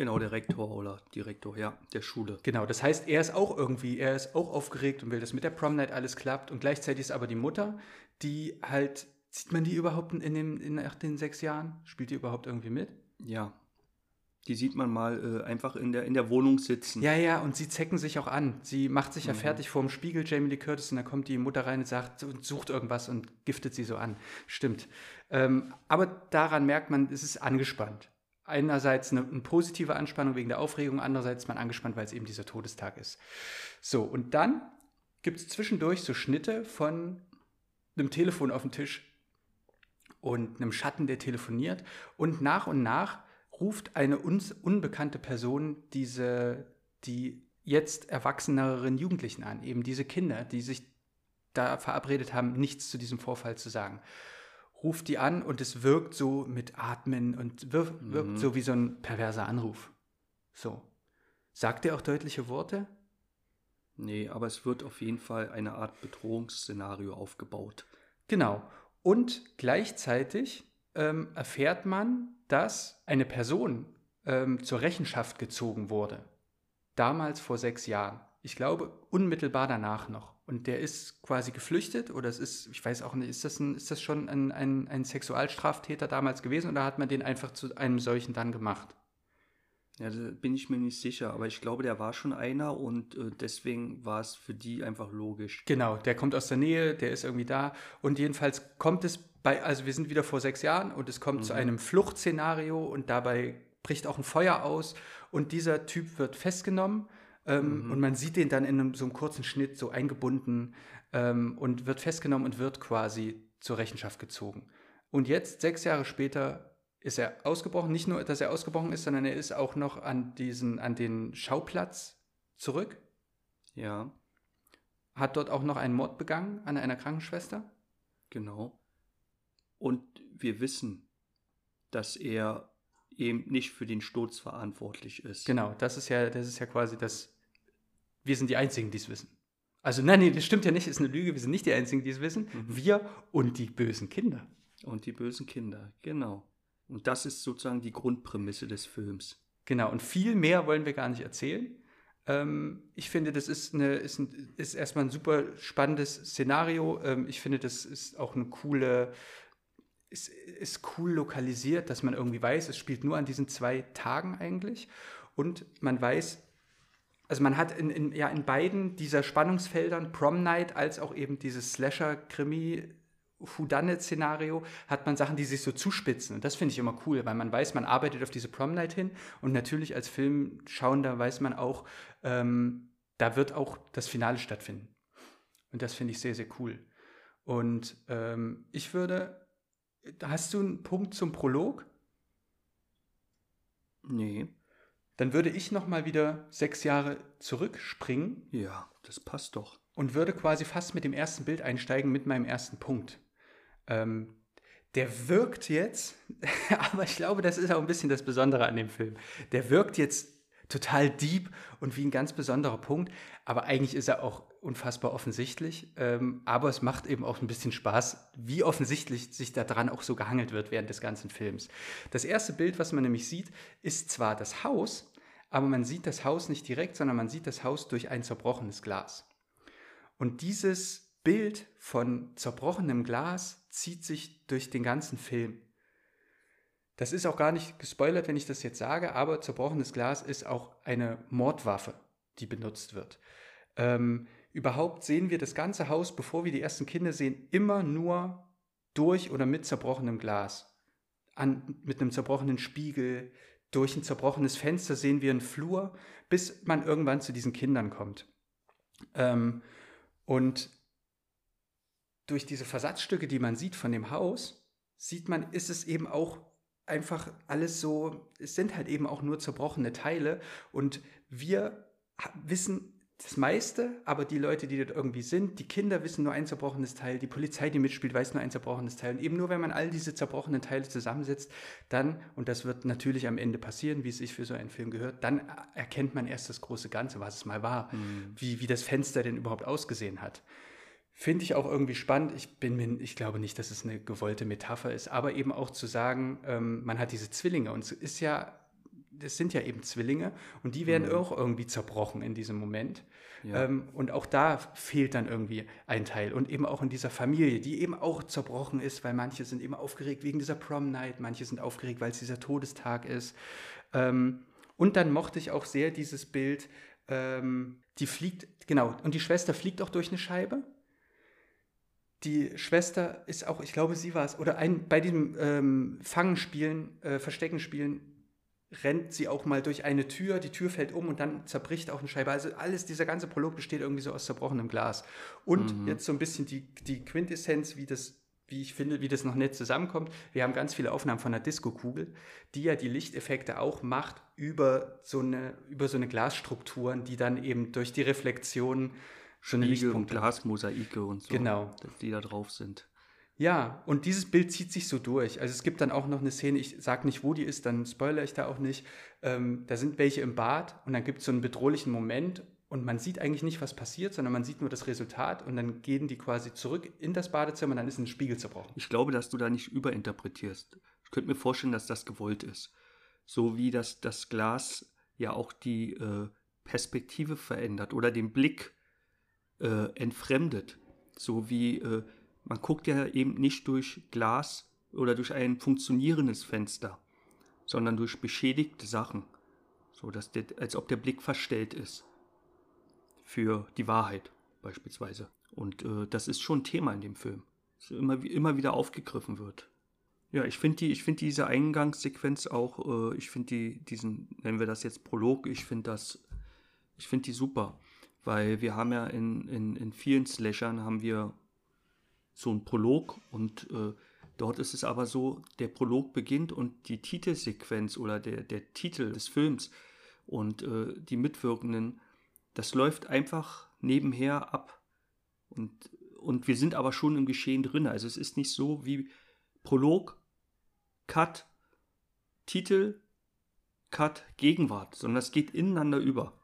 Speaker 3: Genau, der Rektor oder Direktor, ja, der Schule.
Speaker 2: Genau, das heißt, er ist auch irgendwie, er ist auch aufgeregt und will, dass mit der Prom Night alles klappt. Und gleichzeitig ist aber die Mutter, die halt, sieht man die überhaupt in den, in, den sechs Jahren? Spielt die überhaupt irgendwie mit?
Speaker 3: Ja. Die sieht man mal äh, einfach in der, in der Wohnung sitzen.
Speaker 2: Ja, ja, und sie zecken sich auch an. Sie macht sich ja mhm. fertig vorm Spiegel, Jamie Lee Curtis, und dann kommt die Mutter rein und sagt und sucht irgendwas und giftet sie so an. Stimmt. Ähm, aber daran merkt man, es ist angespannt einerseits eine, eine, positive Anspannung wegen der Aufregung, andererseits man angespannt, weil es eben dieser Todestag ist. So, und dann gibt es zwischendurch so Schnitte von einem Telefon auf dem Tisch und einem Schatten, der telefoniert. Und nach und nach ruft eine uns unbekannte Person diese, die jetzt erwachseneren Jugendlichen an, eben diese Kinder, die sich da verabredet haben, nichts zu diesem Vorfall zu sagen ruft die an und es wirkt so mit Atmen und wirkt, mhm. so wie so ein perverser Anruf. So. Sagt er auch deutliche Worte?
Speaker 3: Nee, aber es wird auf jeden Fall eine Art Bedrohungsszenario aufgebaut.
Speaker 2: Genau. Und gleichzeitig ähm, erfährt man, dass eine Person ähm, zur Rechenschaft gezogen wurde. Damals vor sechs Jahren. Ich glaube, unmittelbar danach noch. Und der ist quasi geflüchtet oder es ist, ich weiß auch nicht, ist das, ein, ist das schon ein, ein, ein Sexualstraftäter damals gewesen oder hat man den einfach zu einem solchen dann gemacht?
Speaker 3: Ja, da bin ich mir nicht sicher, aber ich glaube, der war schon einer und äh, deswegen war es für die einfach logisch.
Speaker 2: Genau, der kommt aus der Nähe, der ist irgendwie da und jedenfalls kommt es bei, also wir sind wieder vor sechs Jahren und es kommt mhm. zu einem Fluchtszenario und dabei bricht auch ein Feuer aus und dieser Typ wird festgenommen ähm, mhm. und man sieht den dann in einem, so einem kurzen Schnitt so eingebunden ähm, und wird festgenommen und wird quasi zur Rechenschaft gezogen. Und jetzt, sechs Jahre später, ist er ausgebrochen. Nicht nur, dass er ausgebrochen ist, sondern er ist auch noch an, diesen, an den Schauplatz zurück.
Speaker 3: Ja.
Speaker 2: Hat dort auch noch einen Mord begangen an einer Krankenschwester.
Speaker 3: Genau. Und wir wissen, dass er eben nicht für den Sturz verantwortlich ist.
Speaker 2: Genau, das ist ja, das ist ja quasi das. Wir sind die Einzigen, die es wissen. Also, nein, nee, das stimmt ja nicht, ist eine Lüge. Wir sind nicht die Einzigen, die es wissen. Mhm. Wir und die bösen Kinder.
Speaker 3: Und die bösen Kinder, genau. Und das ist sozusagen die Grundprämisse des Films.
Speaker 2: Genau, und viel mehr wollen wir gar nicht erzählen. Ähm, ich finde, das ist, eine, ist, ein, ist erstmal ein super spannendes Szenario. Ähm, ich finde, das ist auch eine coole, ist, ist cool lokalisiert, dass man irgendwie weiß, es spielt nur an diesen zwei Tagen eigentlich. Und man weiß, also man hat in, in, ja, in beiden dieser Spannungsfeldern, Prom Night als auch eben dieses Slasher-Krimi, Whodunit-Szenario, hat man Sachen, die sich so zuspitzen. Und das finde ich immer cool, weil man weiß, man arbeitet auf diese Prom Night hin. Und natürlich als Filmschauender weiß man auch, ähm, da wird auch das Finale stattfinden. Und das finde ich sehr, sehr cool. Und ähm, ich würde, hast du einen Punkt zum Prolog?
Speaker 3: Nee.
Speaker 2: Dann würde ich noch mal wieder sechs Jahre zurückspringen.
Speaker 3: Ja, das passt doch.
Speaker 2: Und würde quasi fast mit dem ersten Bild einsteigen, mit meinem ersten Punkt. Ähm, der wirkt jetzt, aber ich glaube, das ist auch ein bisschen das Besondere an dem Film. Der wirkt jetzt total deep und wie ein ganz besonderer Punkt, aber eigentlich ist er auch unfassbar offensichtlich. Ähm, aber es macht eben auch ein bisschen Spaß, wie offensichtlich sich daran auch so gehangelt wird während des ganzen Films. Das erste Bild, was man nämlich sieht, ist zwar das Haus, aber man sieht das Haus nicht direkt, sondern man sieht das Haus durch ein zerbrochenes Glas. Und dieses Bild von zerbrochenem Glas zieht sich durch den ganzen Film. Das ist auch gar nicht gespoilert, wenn ich das jetzt sage, aber zerbrochenes Glas ist auch eine Mordwaffe, die benutzt wird. Ähm, überhaupt sehen wir das ganze Haus, bevor wir die ersten Kinder sehen, immer nur durch oder mit zerbrochenem Glas. An, mit einem zerbrochenen Spiegel, durch ein zerbrochenes Fenster sehen wir einen Flur, bis man irgendwann zu diesen Kindern kommt. Ähm, und durch diese Versatzstücke, die man sieht von dem Haus, sieht man, ist es eben auch einfach alles so, es sind halt eben auch nur zerbrochene Teile und wir wissen das meiste, aber die Leute, die dort irgendwie sind, die Kinder wissen nur ein zerbrochenes Teil, die Polizei, die mitspielt, weiß nur ein zerbrochenes Teil. Und eben nur, wenn man all diese zerbrochenen Teile zusammensetzt, dann, und das wird natürlich am Ende passieren, wie es sich für so einen Film gehört, dann erkennt man erst das große Ganze, was es mal war, mhm. wie, wie das Fenster denn überhaupt ausgesehen hat. Finde ich auch irgendwie spannend. Ich bin mir, ich glaube nicht, dass es eine gewollte Metapher ist, aber eben auch zu sagen, ähm, man hat diese Zwillinge und es ist ja das sind ja eben Zwillinge und die werden mhm. auch irgendwie zerbrochen in diesem Moment. Ja. Ähm, und auch da fehlt dann irgendwie ein Teil. Und eben auch in dieser Familie, die eben auch zerbrochen ist, weil manche sind eben aufgeregt wegen dieser Prom Night, manche sind aufgeregt, weil es dieser Todestag ist. Ähm, und dann mochte ich auch sehr dieses Bild, ähm, die fliegt, genau, und die Schwester fliegt auch durch eine Scheibe. Die Schwester ist auch, ich glaube, sie war es, oder ein, bei diesem ähm, Fangenspielen, äh, Versteckenspielen rennt sie auch mal durch eine Tür, die Tür fällt um und dann zerbricht auch eine Scheibe. Also alles, dieser ganze Prolog besteht irgendwie so aus zerbrochenem Glas. Und mhm. jetzt so ein bisschen die, die Quintessenz, wie das, wie ich finde, wie das noch nett zusammenkommt. Wir haben ganz viele Aufnahmen von der Disco-Kugel, die ja die Lichteffekte auch macht über so eine, über so eine Glasstrukturen, die dann eben durch die Reflexion
Speaker 3: schon Lichtpunkte. und Glasmosaike und so,
Speaker 2: genau.
Speaker 3: die da drauf sind.
Speaker 2: Ja, und dieses Bild zieht sich so durch. Also es gibt dann auch noch eine Szene, ich sage nicht, wo die ist, dann spoilere ich da auch nicht. Ähm, da sind welche im Bad und dann gibt es so einen bedrohlichen Moment und man sieht eigentlich nicht, was passiert, sondern man sieht nur das Resultat und dann gehen die quasi zurück in das Badezimmer und dann ist ein Spiegel zerbrochen.
Speaker 3: Ich glaube, dass du da nicht überinterpretierst. Ich könnte mir vorstellen, dass das gewollt ist. So wie das, das Glas ja auch die äh, Perspektive verändert oder den Blick äh, entfremdet. So wie äh, man guckt ja eben nicht durch Glas oder durch ein funktionierendes Fenster, sondern durch beschädigte Sachen, so dass der, als ob der Blick verstellt ist für die Wahrheit beispielsweise. Und äh, das ist schon ein Thema in dem Film, das immer, immer wieder aufgegriffen wird. Ja, ich finde die, find diese Eingangssequenz auch, äh, ich finde die, diesen, nennen wir das jetzt Prolog, ich finde das, ich finde die super. Weil wir haben ja in, in, in vielen Slashern haben wir so einen Prolog und äh, dort ist es aber so, der Prolog beginnt und die Titelsequenz oder der, der Titel des Films und äh, die Mitwirkenden, das läuft einfach nebenher ab. Und, und wir sind aber schon im Geschehen drin. Also es ist nicht so wie Prolog, Cut, Titel, Cut, Gegenwart, sondern es geht ineinander über.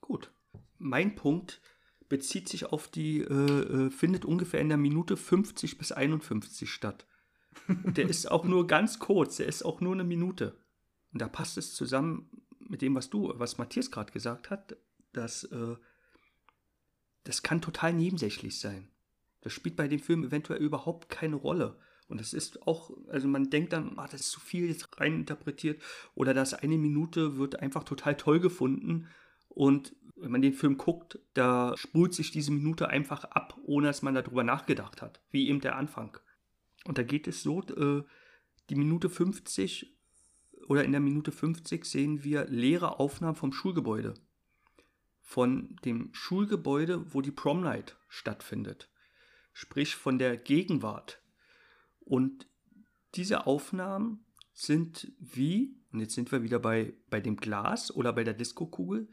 Speaker 3: Gut. Mein Punkt bezieht sich auf die, äh, äh findet ungefähr in der Minute 50 bis 51 statt. Der ist auch nur ganz kurz, der ist auch nur eine Minute. Und da passt es zusammen mit dem, was du, was Matthias gerade gesagt hat, dass äh, das kann total nebensächlich sein. Das spielt bei dem Film eventuell überhaupt keine Rolle. Und das ist auch, also man denkt dann, ah, das ist zu viel jetzt reininterpretiert. Oder das eine Minute wird einfach total toll gefunden. Und wenn man den Film guckt, da spult sich diese Minute einfach ab, ohne dass man darüber nachgedacht hat. Wie eben der Anfang. Und da geht es so, äh, die Minute 50 oder in der Minute 50 sehen wir leere Aufnahmen vom Schulgebäude. Von dem Schulgebäude, wo die Prom Night stattfindet. Sprich von der Gegenwart und diese Aufnahmen sind wie, und jetzt sind wir wieder bei, bei dem Glas oder bei der Diskokugel,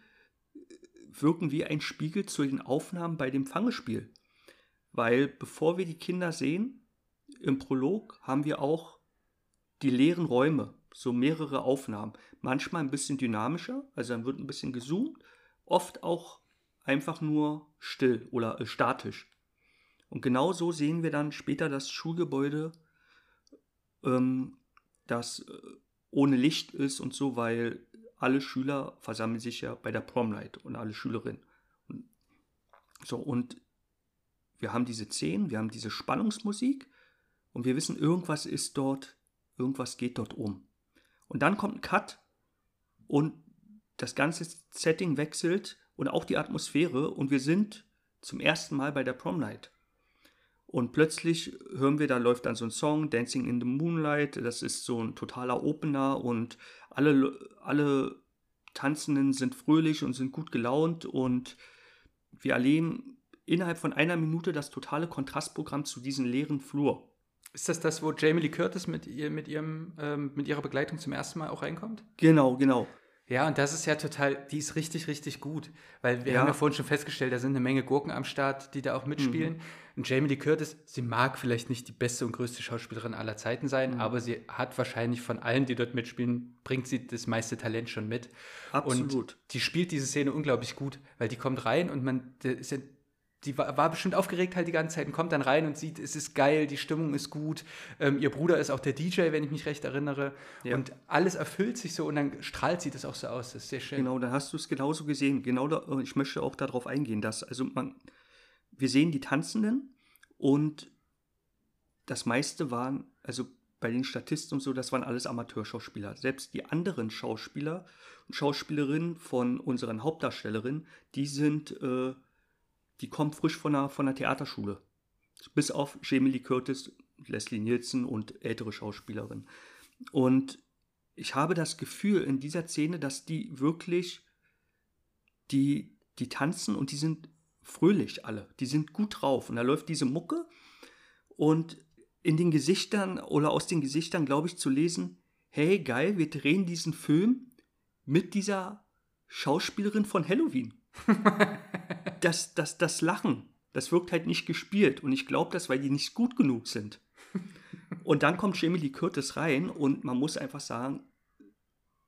Speaker 3: wirken wie ein Spiegel zu den Aufnahmen bei dem Fangespiel. Weil bevor wir die Kinder sehen, im Prolog haben wir auch die leeren Räume, so mehrere Aufnahmen. Manchmal ein bisschen dynamischer, also dann wird ein bisschen gezoomt, oft auch einfach nur still oder äh, statisch. Und genau so sehen wir dann später das Schulgebäude ähm, das äh, ohne Licht ist und so, weil alle Schüler versammeln sich ja bei der Prom Night und alle Schülerinnen. So, und wir haben diese Szenen, wir haben diese Spannungsmusik und wir wissen, irgendwas ist dort, irgendwas geht dort um. Und dann kommt ein Cut und das ganze Setting wechselt und auch die Atmosphäre und wir sind zum ersten Mal bei der Prom Night. Und plötzlich hören wir, da läuft dann so ein Song, Dancing in the Moonlight, das ist so ein totaler Opener und alle, alle Tanzenden sind fröhlich und sind gut gelaunt und wir erleben innerhalb von einer Minute das totale Kontrastprogramm zu diesem leeren Flur.
Speaker 2: Ist das das, wo Jamie Lee Curtis mit, ihr, mit, ihrem, ähm, mit ihrer Begleitung zum ersten Mal auch reinkommt?
Speaker 3: Genau, genau.
Speaker 2: Ja, und das ist ja total, die ist richtig, richtig gut. Weil wir ja. haben ja vorhin schon festgestellt, da sind eine Menge Gurken am Start, die da auch mitspielen. Mhm. Und Jamie Lee Curtis, sie mag vielleicht nicht die beste und größte Schauspielerin aller Zeiten sein, mhm. aber sie hat wahrscheinlich von allen, die dort mitspielen, bringt sie das meiste Talent schon mit.
Speaker 3: Absolut.
Speaker 2: Und die spielt diese Szene unglaublich gut, weil die kommt rein und man, ja die war, war, bestimmt aufgeregt halt die ganze Zeit und kommt dann rein und sieht, es ist geil, die Stimmung ist gut. Ähm, ihr Bruder ist auch der DJ, wenn ich mich recht erinnere. Ja. Und alles erfüllt sich so und dann strahlt sie das auch so aus. Das ist sehr schön.
Speaker 3: Genau, dann hast du es genauso gesehen. Genau, da, ich möchte auch darauf eingehen, dass, also man, wir sehen die Tanzenden und das meiste waren, also bei den Statisten und so, das waren alles Amateurschauspieler. Selbst die anderen Schauspieler und Schauspielerinnen von unseren Hauptdarstellerinnen, die sind äh, die kommt frisch von der, von der Theaterschule. Bis auf Jamie Lee Curtis, Leslie Nielsen und ältere Schauspielerinnen. Und ich habe das Gefühl in dieser Szene, dass die wirklich, die, die tanzen und die sind fröhlich alle. Die sind gut drauf. Und da läuft diese Mucke und in den Gesichtern oder aus den Gesichtern, glaube ich, zu lesen, hey, geil, wir drehen diesen Film mit dieser Schauspielerin von Halloween. das, das, das Lachen, das wirkt halt nicht gespielt. Und ich glaube das, weil die nicht gut genug sind. Und dann kommt Jamie Lee Curtis rein und man muss einfach sagen,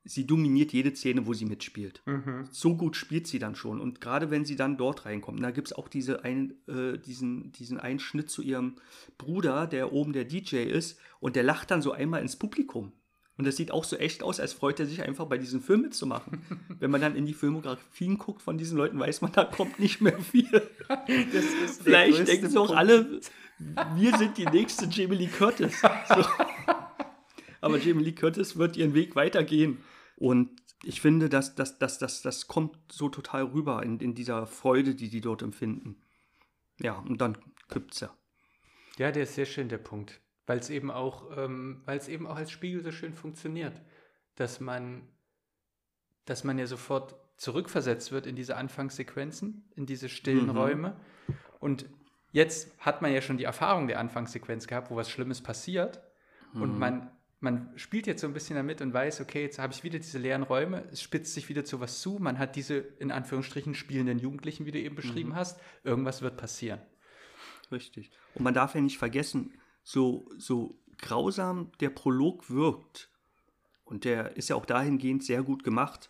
Speaker 3: sie dominiert jede Szene, wo sie mitspielt. Mhm. So gut spielt sie dann schon. Und gerade wenn sie dann dort reinkommt, da gibt es auch diese ein, äh, diesen, diesen einen Schnitt zu ihrem Bruder, der oben der DJ ist, und der lacht dann so einmal ins Publikum. Und das sieht auch so echt aus, als freut er sich einfach bei diesem Film mitzumachen. Wenn man dann in die Filmografien guckt von diesen Leuten, weiß man, da kommt nicht mehr viel. Vielleicht denken sie auch alle, wir sind die nächste Jamie Lee Curtis. So. Aber Jamie Lee Curtis wird ihren Weg weitergehen. Und ich finde, dass, dass, dass, dass, das kommt so total rüber in, in dieser Freude, die die dort empfinden. Ja, und dann es ja.
Speaker 2: Ja, der ist sehr schön, der Punkt weil es eben auch, ähm, weil es eben auch als Spiegel so schön funktioniert, dass man, dass man ja sofort zurückversetzt wird in diese Anfangssequenzen, in diese stillen
Speaker 3: Mhm.
Speaker 2: Räume. Und jetzt hat man ja schon die Erfahrung der Anfangssequenz gehabt, wo was Schlimmes passiert. Und
Speaker 3: Mhm.
Speaker 2: man, man spielt jetzt so ein bisschen damit und weiß, okay, jetzt habe ich wieder diese leeren Räume, es spitzt sich wieder zu was zu, man hat diese in Anführungsstrichen spielenden Jugendlichen, wie du eben beschrieben
Speaker 3: Mhm.
Speaker 2: hast, irgendwas wird passieren.
Speaker 3: Richtig. Und man darf ja nicht vergessen, so, so grausam der Prolog wirkt, und der ist ja auch dahingehend sehr gut gemacht,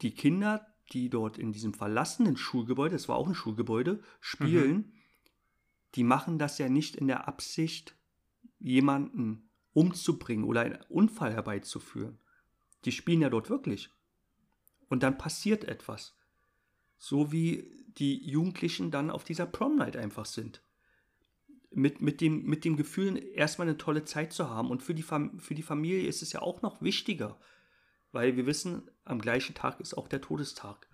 Speaker 3: die Kinder, die dort in diesem verlassenen Schulgebäude, das war auch ein Schulgebäude, spielen, die machen das ja nicht in der Absicht, jemanden umzubringen oder einen Unfall herbeizuführen. Die spielen ja dort wirklich. Und dann passiert etwas. So wie die Jugendlichen dann auf dieser Prom Night einfach sind. Mit, mit, dem, mit dem Gefühl, erstmal eine tolle Zeit zu haben. Und für die, Fam für die Familie ist es ja auch noch wichtiger. Weil wir wissen, am gleichen Tag ist auch der Todestag.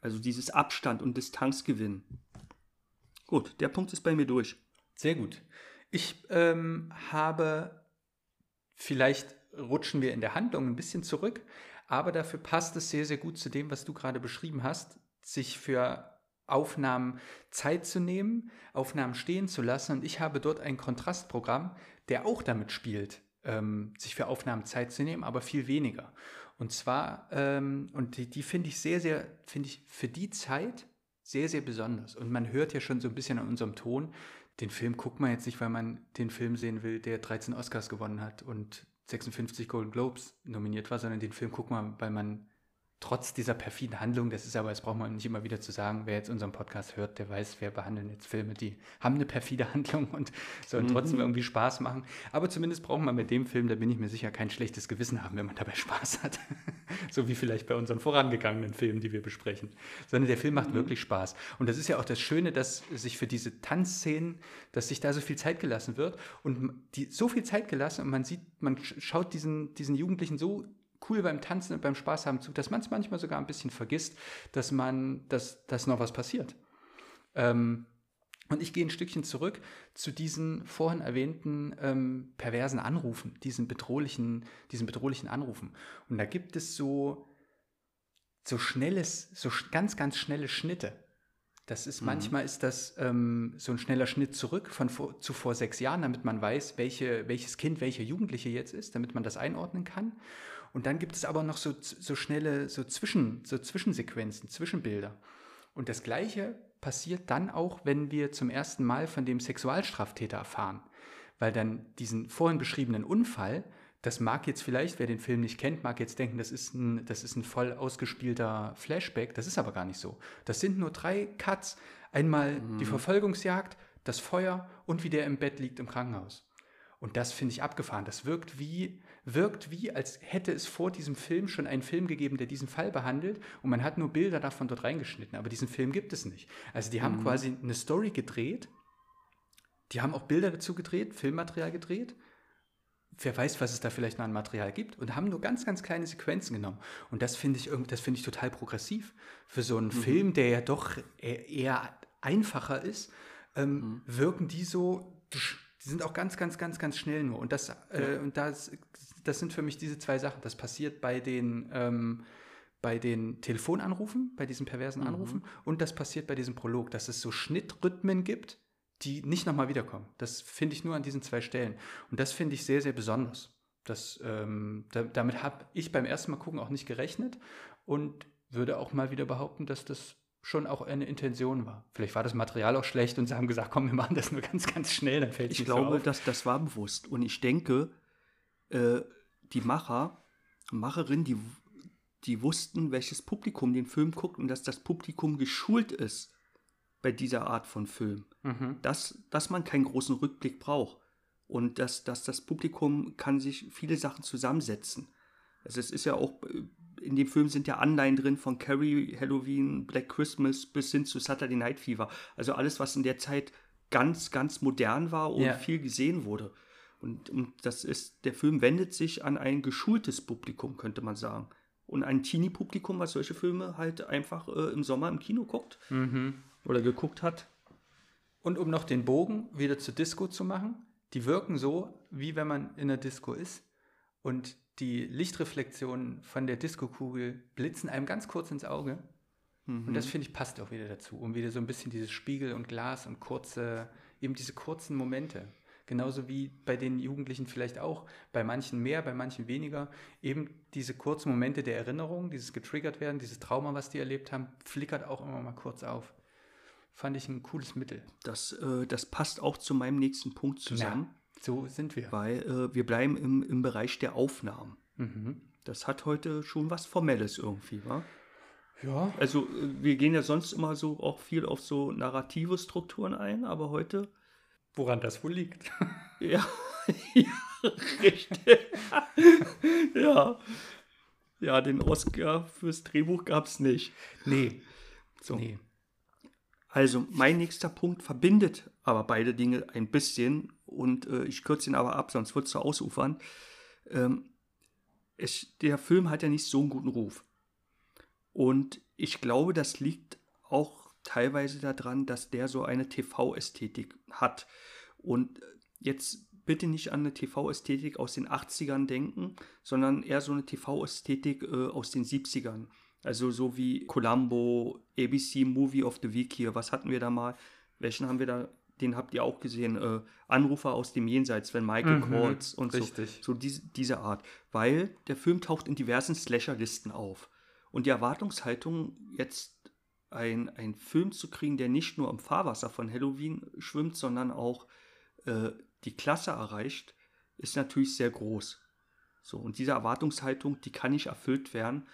Speaker 3: Also dieses Abstand und Distanz gewinnen. Gut, der Punkt ist bei mir durch.
Speaker 2: Sehr gut. Ich ähm, habe, vielleicht rutschen wir in der Handlung ein bisschen zurück, aber dafür passt es sehr, sehr gut zu dem, was du gerade beschrieben hast, sich für Aufnahmen Zeit zu nehmen, Aufnahmen stehen zu lassen. Und ich habe dort ein Kontrastprogramm, der auch damit spielt, ähm, sich für Aufnahmen Zeit zu nehmen, aber viel weniger. Und zwar, ähm, und die, die finde ich sehr, sehr, finde ich für die Zeit sehr, sehr besonders. Und man hört ja schon so ein bisschen an unserem Ton, den Film guckt man jetzt nicht, weil man den Film sehen will, der 13 Oscars gewonnen hat und 56 Golden Globes nominiert war, sondern den Film guckt man, weil man trotz dieser perfiden Handlung, das ist aber, das braucht man nicht immer wieder zu sagen, wer jetzt unseren Podcast hört, der weiß, wir behandeln jetzt Filme, die haben eine perfide Handlung und sollen trotzdem irgendwie Spaß machen. Aber zumindest braucht man mit dem Film, da bin ich mir sicher, kein schlechtes Gewissen haben, wenn man dabei Spaß hat. so wie vielleicht bei unseren vorangegangenen Filmen, die wir besprechen. Sondern der Film macht wirklich Spaß. Und das ist ja auch das Schöne, dass sich für diese Tanzszenen, dass sich da so viel Zeit gelassen wird und die so viel Zeit gelassen und man sieht, man schaut diesen, diesen Jugendlichen so cool beim Tanzen und beim Spaß haben zu, dass man es manchmal sogar ein bisschen vergisst, dass man, dass, dass noch was passiert. Ähm, und ich gehe ein Stückchen zurück zu diesen vorhin erwähnten ähm, perversen Anrufen, diesen bedrohlichen, diesen bedrohlichen Anrufen. Und da gibt es so, so schnelles, so ganz, ganz schnelle Schnitte. Das ist manchmal ist das ähm, so ein schneller Schnitt zurück von vor, zu vor sechs Jahren, damit man weiß, welche, welches Kind, welcher Jugendliche jetzt ist, damit man das einordnen kann. Und dann gibt es aber noch so, so schnelle, so, Zwischen, so Zwischensequenzen, Zwischenbilder. Und das Gleiche passiert dann auch, wenn wir zum ersten Mal von dem Sexualstraftäter erfahren. Weil dann diesen vorhin beschriebenen Unfall, das mag jetzt vielleicht, wer den Film nicht kennt, mag jetzt denken, das ist ein, das ist ein voll ausgespielter Flashback. Das ist aber gar nicht so. Das sind nur drei Cuts. Einmal die Verfolgungsjagd, das Feuer und wie der im Bett liegt im Krankenhaus. Und das finde ich abgefahren. Das wirkt wie, wirkt wie, als hätte es vor diesem Film schon einen Film gegeben, der diesen Fall behandelt und man hat nur Bilder davon dort reingeschnitten. Aber diesen Film gibt es nicht. Also die haben quasi eine Story gedreht. Die haben auch Bilder dazu gedreht, Filmmaterial gedreht. Wer weiß, was es da vielleicht noch an Material gibt und haben nur ganz, ganz kleine Sequenzen genommen. Und das finde ich das finde ich total progressiv. Für so einen Film, der ja doch eher, eher einfacher ist, ähm, wirken die so, die sind auch ganz, ganz, ganz, ganz schnell nur. Und das, äh, und das, das sind für mich diese zwei Sachen. Das passiert bei den, ähm, bei den Telefonanrufen, bei diesen perversen Anrufen, und das passiert bei diesem Prolog, dass es so Schnittrhythmen gibt, die nicht nochmal wiederkommen. Das finde ich nur an diesen zwei Stellen. Und das finde ich sehr, sehr besonders. Das, ähm, da, damit habe ich beim ersten Mal gucken auch nicht gerechnet und würde auch mal wieder behaupten, dass das schon auch eine Intention war. Vielleicht war das Material auch schlecht und sie haben gesagt, komm, wir machen das nur ganz, ganz schnell, dann fällt es
Speaker 3: Ich
Speaker 2: nicht
Speaker 3: glaube,
Speaker 2: so auf.
Speaker 3: dass das war bewusst. Und ich denke, äh, die Macher, Macherinnen, die, die wussten, welches Publikum den Film guckt und dass das Publikum geschult ist bei dieser Art von Film.
Speaker 2: Mhm.
Speaker 3: Dass, dass man keinen großen Rückblick braucht. Und dass, dass das Publikum kann sich viele Sachen zusammensetzen. Also es ist ja auch, äh, in dem Film sind ja Anleihen drin von Carrie, Halloween, Black Christmas bis hin zu Saturday Night Fever. Also alles, was in der Zeit ganz, ganz modern war und
Speaker 2: Ja.
Speaker 3: viel gesehen wurde. Und, und das ist, der Film wendet sich an ein geschultes Publikum, könnte man sagen. Und ein Teenie-Publikum, was solche Filme halt einfach äh, im Sommer im Kino guckt
Speaker 2: Mhm.
Speaker 3: oder geguckt hat.
Speaker 2: Und um noch den Bogen wieder zur Disco zu machen, die wirken so, wie wenn man in der Disco ist. Und die Lichtreflexionen von der Disco-Kugel blitzen einem ganz kurz ins Auge. Mhm. Und das finde ich passt auch wieder dazu, um wieder so ein bisschen dieses Spiegel und Glas und kurze, eben diese kurzen Momente. Genauso wie bei den Jugendlichen vielleicht auch, bei manchen mehr, bei manchen weniger, eben diese kurzen Momente der Erinnerung, dieses getriggert werden, dieses Trauma, was die erlebt haben, flickert auch immer mal kurz auf. Fand ich ein cooles Mittel.
Speaker 3: Das, äh, das passt auch zu meinem nächsten Punkt zusammen.
Speaker 2: Ja, so sind wir.
Speaker 3: Weil äh, wir bleiben im, im Bereich der Aufnahmen. Mhm. Das hat heute schon was Formelles irgendwie, wa? Ja. Also äh, wir gehen ja sonst immer so auch viel auf so narrative Strukturen ein, aber heute.
Speaker 2: Woran das wohl liegt.
Speaker 3: ja, ja richtig. ja. Ja, den Oscar fürs Drehbuch gab es nicht.
Speaker 2: Nee. So. Nee.
Speaker 3: Also mein nächster Punkt verbindet aber beide Dinge ein bisschen und äh, ich kürze ihn aber ab, sonst wird es zu ausufern. Ähm, es, der Film hat ja nicht so einen guten Ruf. Und ich glaube, das liegt auch teilweise daran, dass der so eine TV-Ästhetik hat. Und jetzt bitte nicht an eine TV-Ästhetik aus den 80ern denken, sondern eher so eine TV-Ästhetik äh, aus den 70ern. Also so wie Columbo, ABC Movie of the Week hier, was hatten wir da mal? Welchen haben wir da? Den habt ihr auch gesehen. Äh, Anrufer aus dem Jenseits, wenn Michael mhm, und richtig. so. So diese, diese Art. Weil der Film taucht in diversen Slasher-Listen auf. Und die Erwartungshaltung, jetzt ein, einen Film zu kriegen, der nicht nur im Fahrwasser von Halloween schwimmt, sondern auch äh, die Klasse erreicht, ist natürlich sehr groß. So, und diese Erwartungshaltung, die kann nicht erfüllt werden,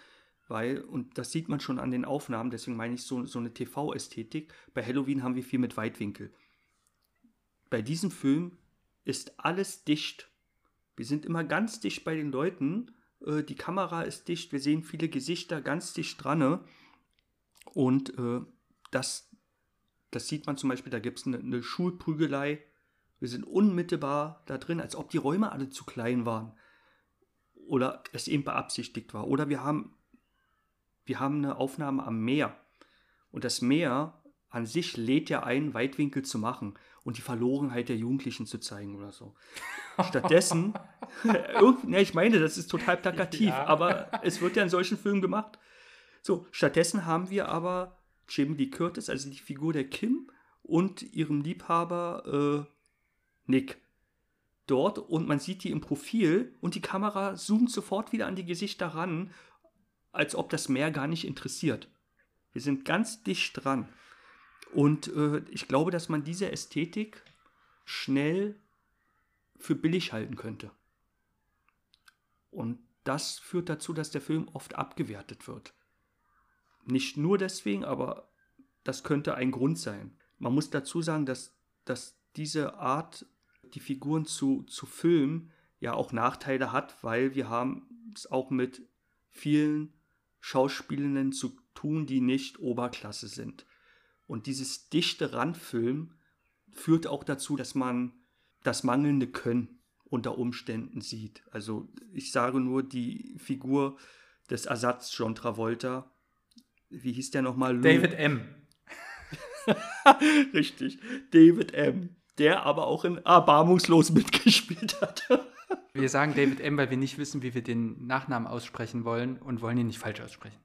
Speaker 3: weil, und das sieht man schon an den Aufnahmen, deswegen meine ich so, so eine TV-Ästhetik. Bei Halloween haben wir viel mit Weitwinkel. Bei diesem Film ist alles dicht. Wir sind immer ganz dicht bei den Leuten. Äh, die Kamera ist dicht. Wir sehen viele Gesichter ganz dicht dran. Und äh, das, das sieht man zum Beispiel, da gibt es eine, eine Schulprügelei. Wir sind unmittelbar da drin, als ob die Räume alle zu klein waren. Oder es eben beabsichtigt war. Oder wir haben wir haben eine Aufnahme am Meer. Und das Meer an sich lädt ja ein, Weitwinkel zu machen und die Verlorenheit der Jugendlichen zu zeigen oder so. Stattdessen, ja, ich meine, das ist total plakativ, ja. aber es wird ja in solchen Filmen gemacht. So, stattdessen haben wir aber Jamie Lee Curtis, also die Figur der Kim und ihrem Liebhaber äh, Nick dort und man sieht die im Profil und die Kamera zoomt sofort wieder an die Gesichter ran als ob das Meer gar nicht interessiert. Wir sind ganz dicht dran. Und äh, ich glaube, dass man diese Ästhetik schnell für billig halten könnte. Und das führt dazu, dass der Film oft abgewertet wird. Nicht nur deswegen, aber das könnte ein Grund sein. Man muss dazu sagen, dass, dass diese Art, die Figuren zu, zu filmen, ja auch Nachteile hat, weil wir haben es auch mit vielen Schauspielenden zu tun, die nicht Oberklasse sind. Und dieses dichte Randfilm führt auch dazu, dass man das mangelnde Können unter Umständen sieht. Also ich sage nur die Figur des Ersatz John Travolta. Wie hieß der nochmal?
Speaker 2: David M.
Speaker 3: Richtig, David M. Der aber auch in Erbarmungslos mitgespielt hat.
Speaker 2: Wir sagen David M., weil wir nicht wissen, wie wir den Nachnamen aussprechen wollen und wollen ihn nicht falsch aussprechen.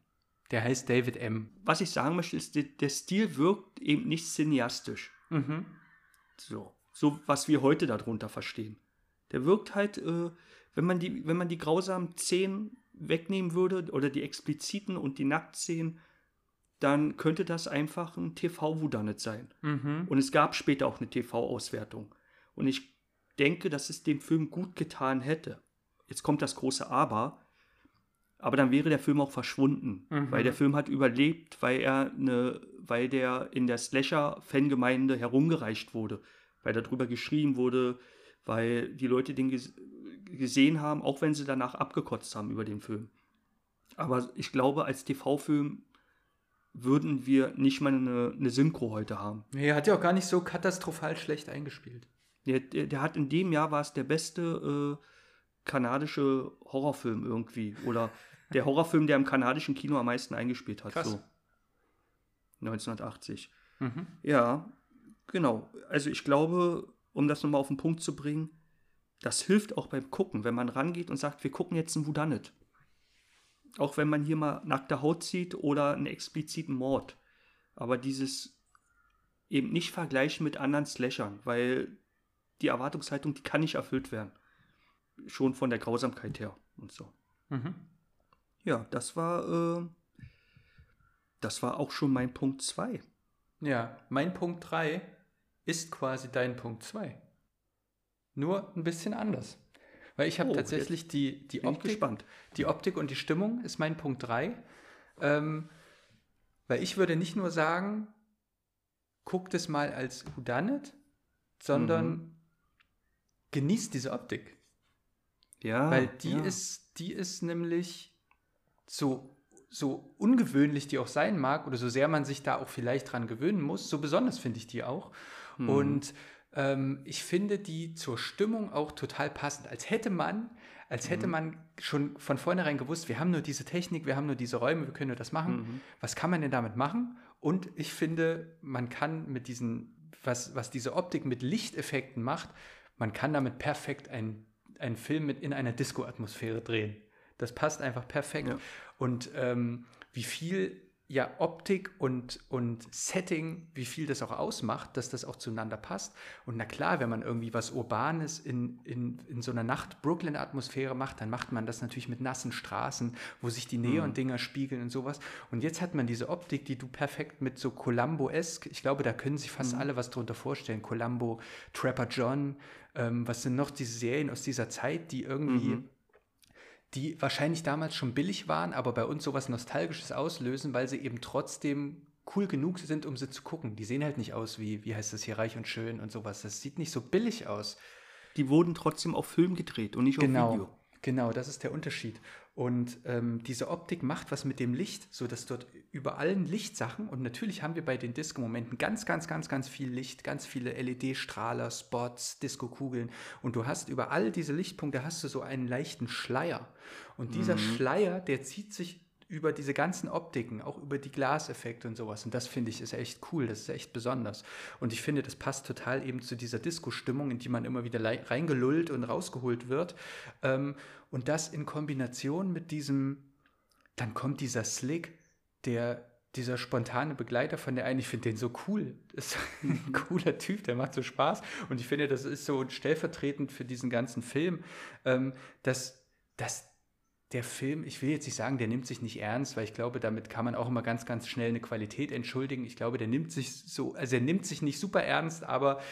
Speaker 2: Der heißt David M.
Speaker 3: Was ich sagen möchte, ist, der Stil wirkt eben nicht cineastisch. Mhm. So, so was wir heute darunter verstehen. Der wirkt halt, äh, wenn, man die, wenn man die grausamen Szenen wegnehmen würde oder die expliziten und die Nacktszenen, dann könnte das einfach ein TV-Whodunit sein. Mhm. Und es gab später auch eine TV-Auswertung. Und ich denke, dass es dem Film gut getan hätte. Jetzt kommt das große Aber. Aber dann wäre der Film auch verschwunden, mhm. weil der Film hat überlebt, weil er eine, weil der in der Slasher-Fangemeinde herumgereicht wurde, weil darüber geschrien wurde, weil die Leute den gesehen haben, auch wenn sie danach abgekotzt haben über den Film. Aber ich glaube, als TV-Film würden wir nicht mal eine, eine Synchro heute haben.
Speaker 2: Nee, er hat ja auch gar nicht so katastrophal schlecht eingespielt.
Speaker 3: Der, der, der, hat in dem Jahr war es der beste äh, kanadische Horrorfilm irgendwie. Oder der Horrorfilm, der im kanadischen Kino am meisten eingespielt hat. Krass. So. 1980. Mhm. Ja. Genau, also ich glaube, um das nochmal auf den Punkt zu bringen, das hilft auch beim Gucken, wenn man rangeht und sagt, wir gucken jetzt ein Whodunit. Auch wenn man hier mal nackte Haut sieht oder einen expliziten Mord. Aber dieses eben nicht vergleichen mit anderen Slashern, weil die Erwartungshaltung, die kann nicht erfüllt werden. Schon von der Grausamkeit her und so.
Speaker 2: Mhm.
Speaker 3: Ja, das war, äh, das war auch schon mein Punkt 2.
Speaker 2: Ja, mein Punkt 3 ist quasi dein Punkt 2. Nur ein bisschen anders. Weil ich habe
Speaker 3: Oh,
Speaker 2: tatsächlich die, die Optik. Die Optik und die Stimmung ist mein Punkt 3. Ähm, weil ich würde nicht nur sagen, guckt es mal als Whodunit, sondern
Speaker 3: Mhm.
Speaker 2: genießt diese Optik.
Speaker 3: Ja,
Speaker 2: Weil die
Speaker 3: ja.
Speaker 2: ist, die ist nämlich so, so ungewöhnlich die auch sein mag, oder so sehr man sich da auch vielleicht dran gewöhnen muss, so besonders finde ich die auch.
Speaker 3: Mhm.
Speaker 2: Und ähm, ich finde die zur Stimmung auch total passend. Als hätte man, als
Speaker 3: Mhm.
Speaker 2: hätte man schon von vornherein gewusst, wir haben nur diese Technik, wir haben nur diese Räume, wir können nur das machen.
Speaker 3: Mhm.
Speaker 2: Was kann man denn damit machen? Und ich finde, man kann mit diesen, was, was diese Optik mit Lichteffekten macht, man kann damit perfekt einen, einen Film mit in einer Disco-Atmosphäre drehen. Das passt einfach perfekt.
Speaker 3: Ja.
Speaker 2: Und ähm, wie viel ja Optik und, und Setting, wie viel das auch ausmacht, dass das auch zueinander passt. Und na klar, wenn man irgendwie was Urbanes in, in, in so einer Nacht-Brooklyn-Atmosphäre macht, dann macht man das natürlich mit nassen Straßen, wo sich die Neon-Dinger spiegeln und sowas. Und jetzt hat man diese Optik, die du perfekt mit so Columbo-esk, ich glaube, da können sich fast alle was drunter vorstellen. Columbo, Trapper John, ähm, was sind noch diese Serien aus dieser Zeit, die irgendwie
Speaker 3: Mhm.
Speaker 2: Die wahrscheinlich damals schon billig waren, aber bei uns sowas Nostalgisches auslösen, weil sie eben trotzdem cool genug sind, um sie zu gucken. Die sehen halt nicht aus wie, wie heißt das hier, reich und schön und sowas. Das sieht nicht so billig aus.
Speaker 3: Die wurden trotzdem auf Film gedreht und nicht auf
Speaker 2: Genau,
Speaker 3: Video.
Speaker 2: genau, das ist der Unterschied. Und ähm, diese Optik macht was mit dem Licht, so dass dort über allen Lichtsachen und natürlich haben wir bei den Disco-Momenten ganz, ganz, ganz, ganz viel Licht, ganz viele LED-Strahler, Spots, Disco-Kugeln. Und du hast über all diese Lichtpunkte hast du so einen leichten Schleier. Und dieser Schleier, der zieht sich über diese ganzen Optiken, auch über die Glaseffekte und sowas. Und das finde ich ist echt cool, das ist echt besonders. Und ich finde, das passt total eben zu dieser Disco-Stimmung, in die man immer wieder reingelullt und rausgeholt wird. Ähm, und das in Kombination mit diesem, dann kommt dieser Slick, der dieser spontane Begleiter von der einen, ich finde den so cool. Das ist ein cooler Typ, der macht so Spaß. Und ich finde, das ist so stellvertretend für diesen ganzen Film, ähm, dass, dass der Film, ich will jetzt nicht sagen, der nimmt sich nicht ernst, weil ich glaube, damit kann man auch immer ganz, ganz schnell eine Qualität entschuldigen. Ich glaube, der nimmt sich so, also er nimmt sich nicht super ernst, aber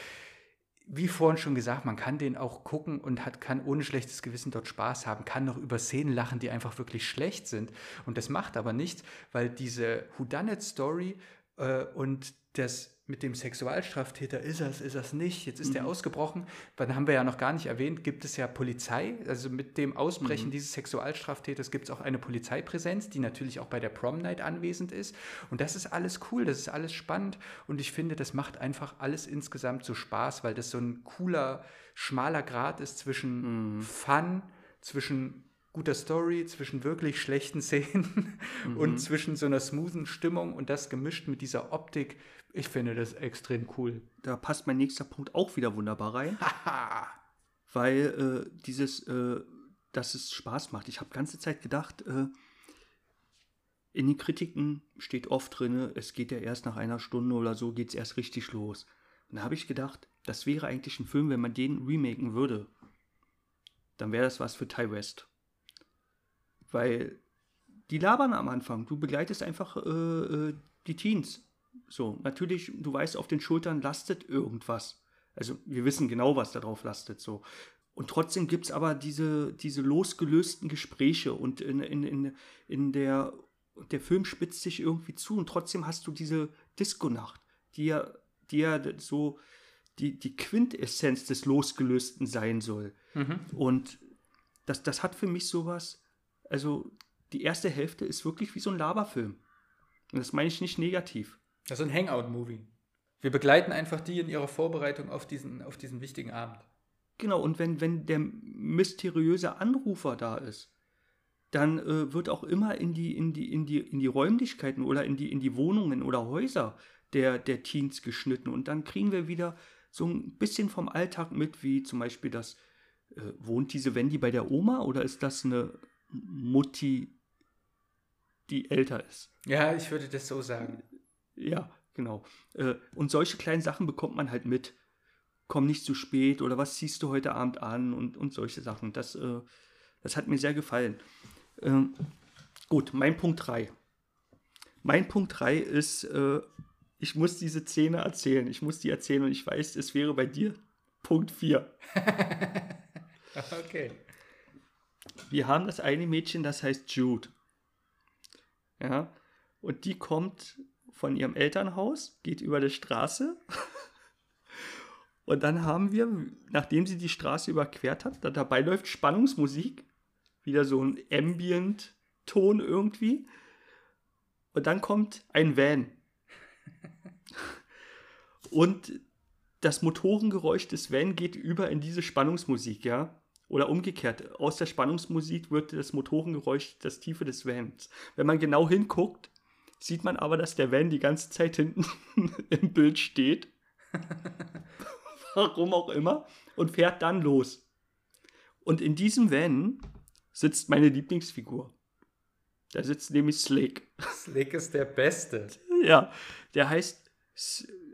Speaker 2: wie vorhin schon gesagt, man kann den auch gucken und hat, kann ohne schlechtes Gewissen dort Spaß haben, kann noch über Szenen lachen, die einfach wirklich schlecht sind. Und das macht aber nichts, weil diese Whodunit-Story äh, und das mit dem Sexualstraftäter, ist es, ist es nicht, jetzt ist er ausgebrochen, dann haben wir ja noch gar nicht erwähnt, gibt es ja Polizei, also mit dem Ausbrechen dieses Sexualstraftäters gibt es auch eine Polizeipräsenz, die natürlich auch bei der Prom Night anwesend ist. Und das ist alles cool, das ist alles spannend. Und ich finde, das macht einfach alles insgesamt so Spaß, weil das so ein cooler, schmaler Grad ist zwischen Fun, zwischen guter Story, zwischen wirklich schlechten Szenen und zwischen so einer smoothen Stimmung und das gemischt mit dieser Optik. Ich finde das extrem cool.
Speaker 3: Da passt mein nächster Punkt auch wieder wunderbar rein. weil äh, dieses, äh, dass es Spaß macht. Ich habe ganze Zeit gedacht, äh, in den Kritiken steht oft drin, es geht ja erst nach einer Stunde oder so, geht es erst richtig los. Und da habe ich gedacht, das wäre eigentlich ein Film, wenn man den remaken würde, dann wäre das was für Ty West. Weil die labern am Anfang. Du begleitest einfach äh, äh, die Teens. So, natürlich, du weißt, auf den Schultern lastet irgendwas. Also wir wissen genau, was darauf lastet. So. Und trotzdem gibt es aber diese, diese losgelösten Gespräche und in, in, in, in der, der Film spitzt sich irgendwie zu und trotzdem hast du diese Disco-Nacht, die ja, die ja so die, die Quintessenz des Losgelösten sein soll. Und das, das hat für mich sowas, also die erste Hälfte ist wirklich wie so ein Laberfilm. Und das meine ich nicht negativ.
Speaker 2: Das ist ein Hangout-Movie. Wir begleiten einfach die in ihrer Vorbereitung auf diesen, auf diesen wichtigen Abend.
Speaker 3: Genau, und wenn, wenn der mysteriöse Anrufer da ist, dann äh, wird auch immer in die, in, die, in, die, in die Räumlichkeiten oder in die, in die Wohnungen oder Häuser der, der Teens geschnitten. Und dann kriegen wir wieder so ein bisschen vom Alltag mit, wie zum Beispiel das, äh, wohnt diese Wendy bei der Oma oder ist das eine Mutti, die älter ist?
Speaker 2: Ja, ich würde das so sagen.
Speaker 3: Ja, genau. Äh, und solche kleinen Sachen bekommt man halt mit. Komm nicht zu spät oder was ziehst du heute Abend an und, und solche Sachen. Das, äh, das hat mir sehr gefallen. Ähm, gut, mein Punkt 3. Mein Punkt 3 ist, äh, ich muss diese Szene erzählen. Ich muss die erzählen und ich weiß, es wäre bei dir Punkt 4.
Speaker 2: okay.
Speaker 3: Wir haben das eine Mädchen, das heißt Jude. Ja, und die kommt von ihrem Elternhaus, geht über die Straße. Und dann haben wir, nachdem sie die Straße überquert hat, da dabei läuft Spannungsmusik. Wieder so ein Ambient-Ton irgendwie. Und dann kommt ein Van. Und das Motorengeräusch des Van geht über in diese Spannungsmusik, ja. Oder umgekehrt, aus der Spannungsmusik wird das Motorengeräusch das Tiefe des Vans. Wenn man genau hinguckt, sieht man aber, dass der Van die ganze Zeit hinten im Bild steht. Warum auch immer. Und fährt dann los. Und in diesem Van sitzt meine Lieblingsfigur. Da sitzt nämlich Slick.
Speaker 2: Slick ist der Beste.
Speaker 3: Ja, der heißt,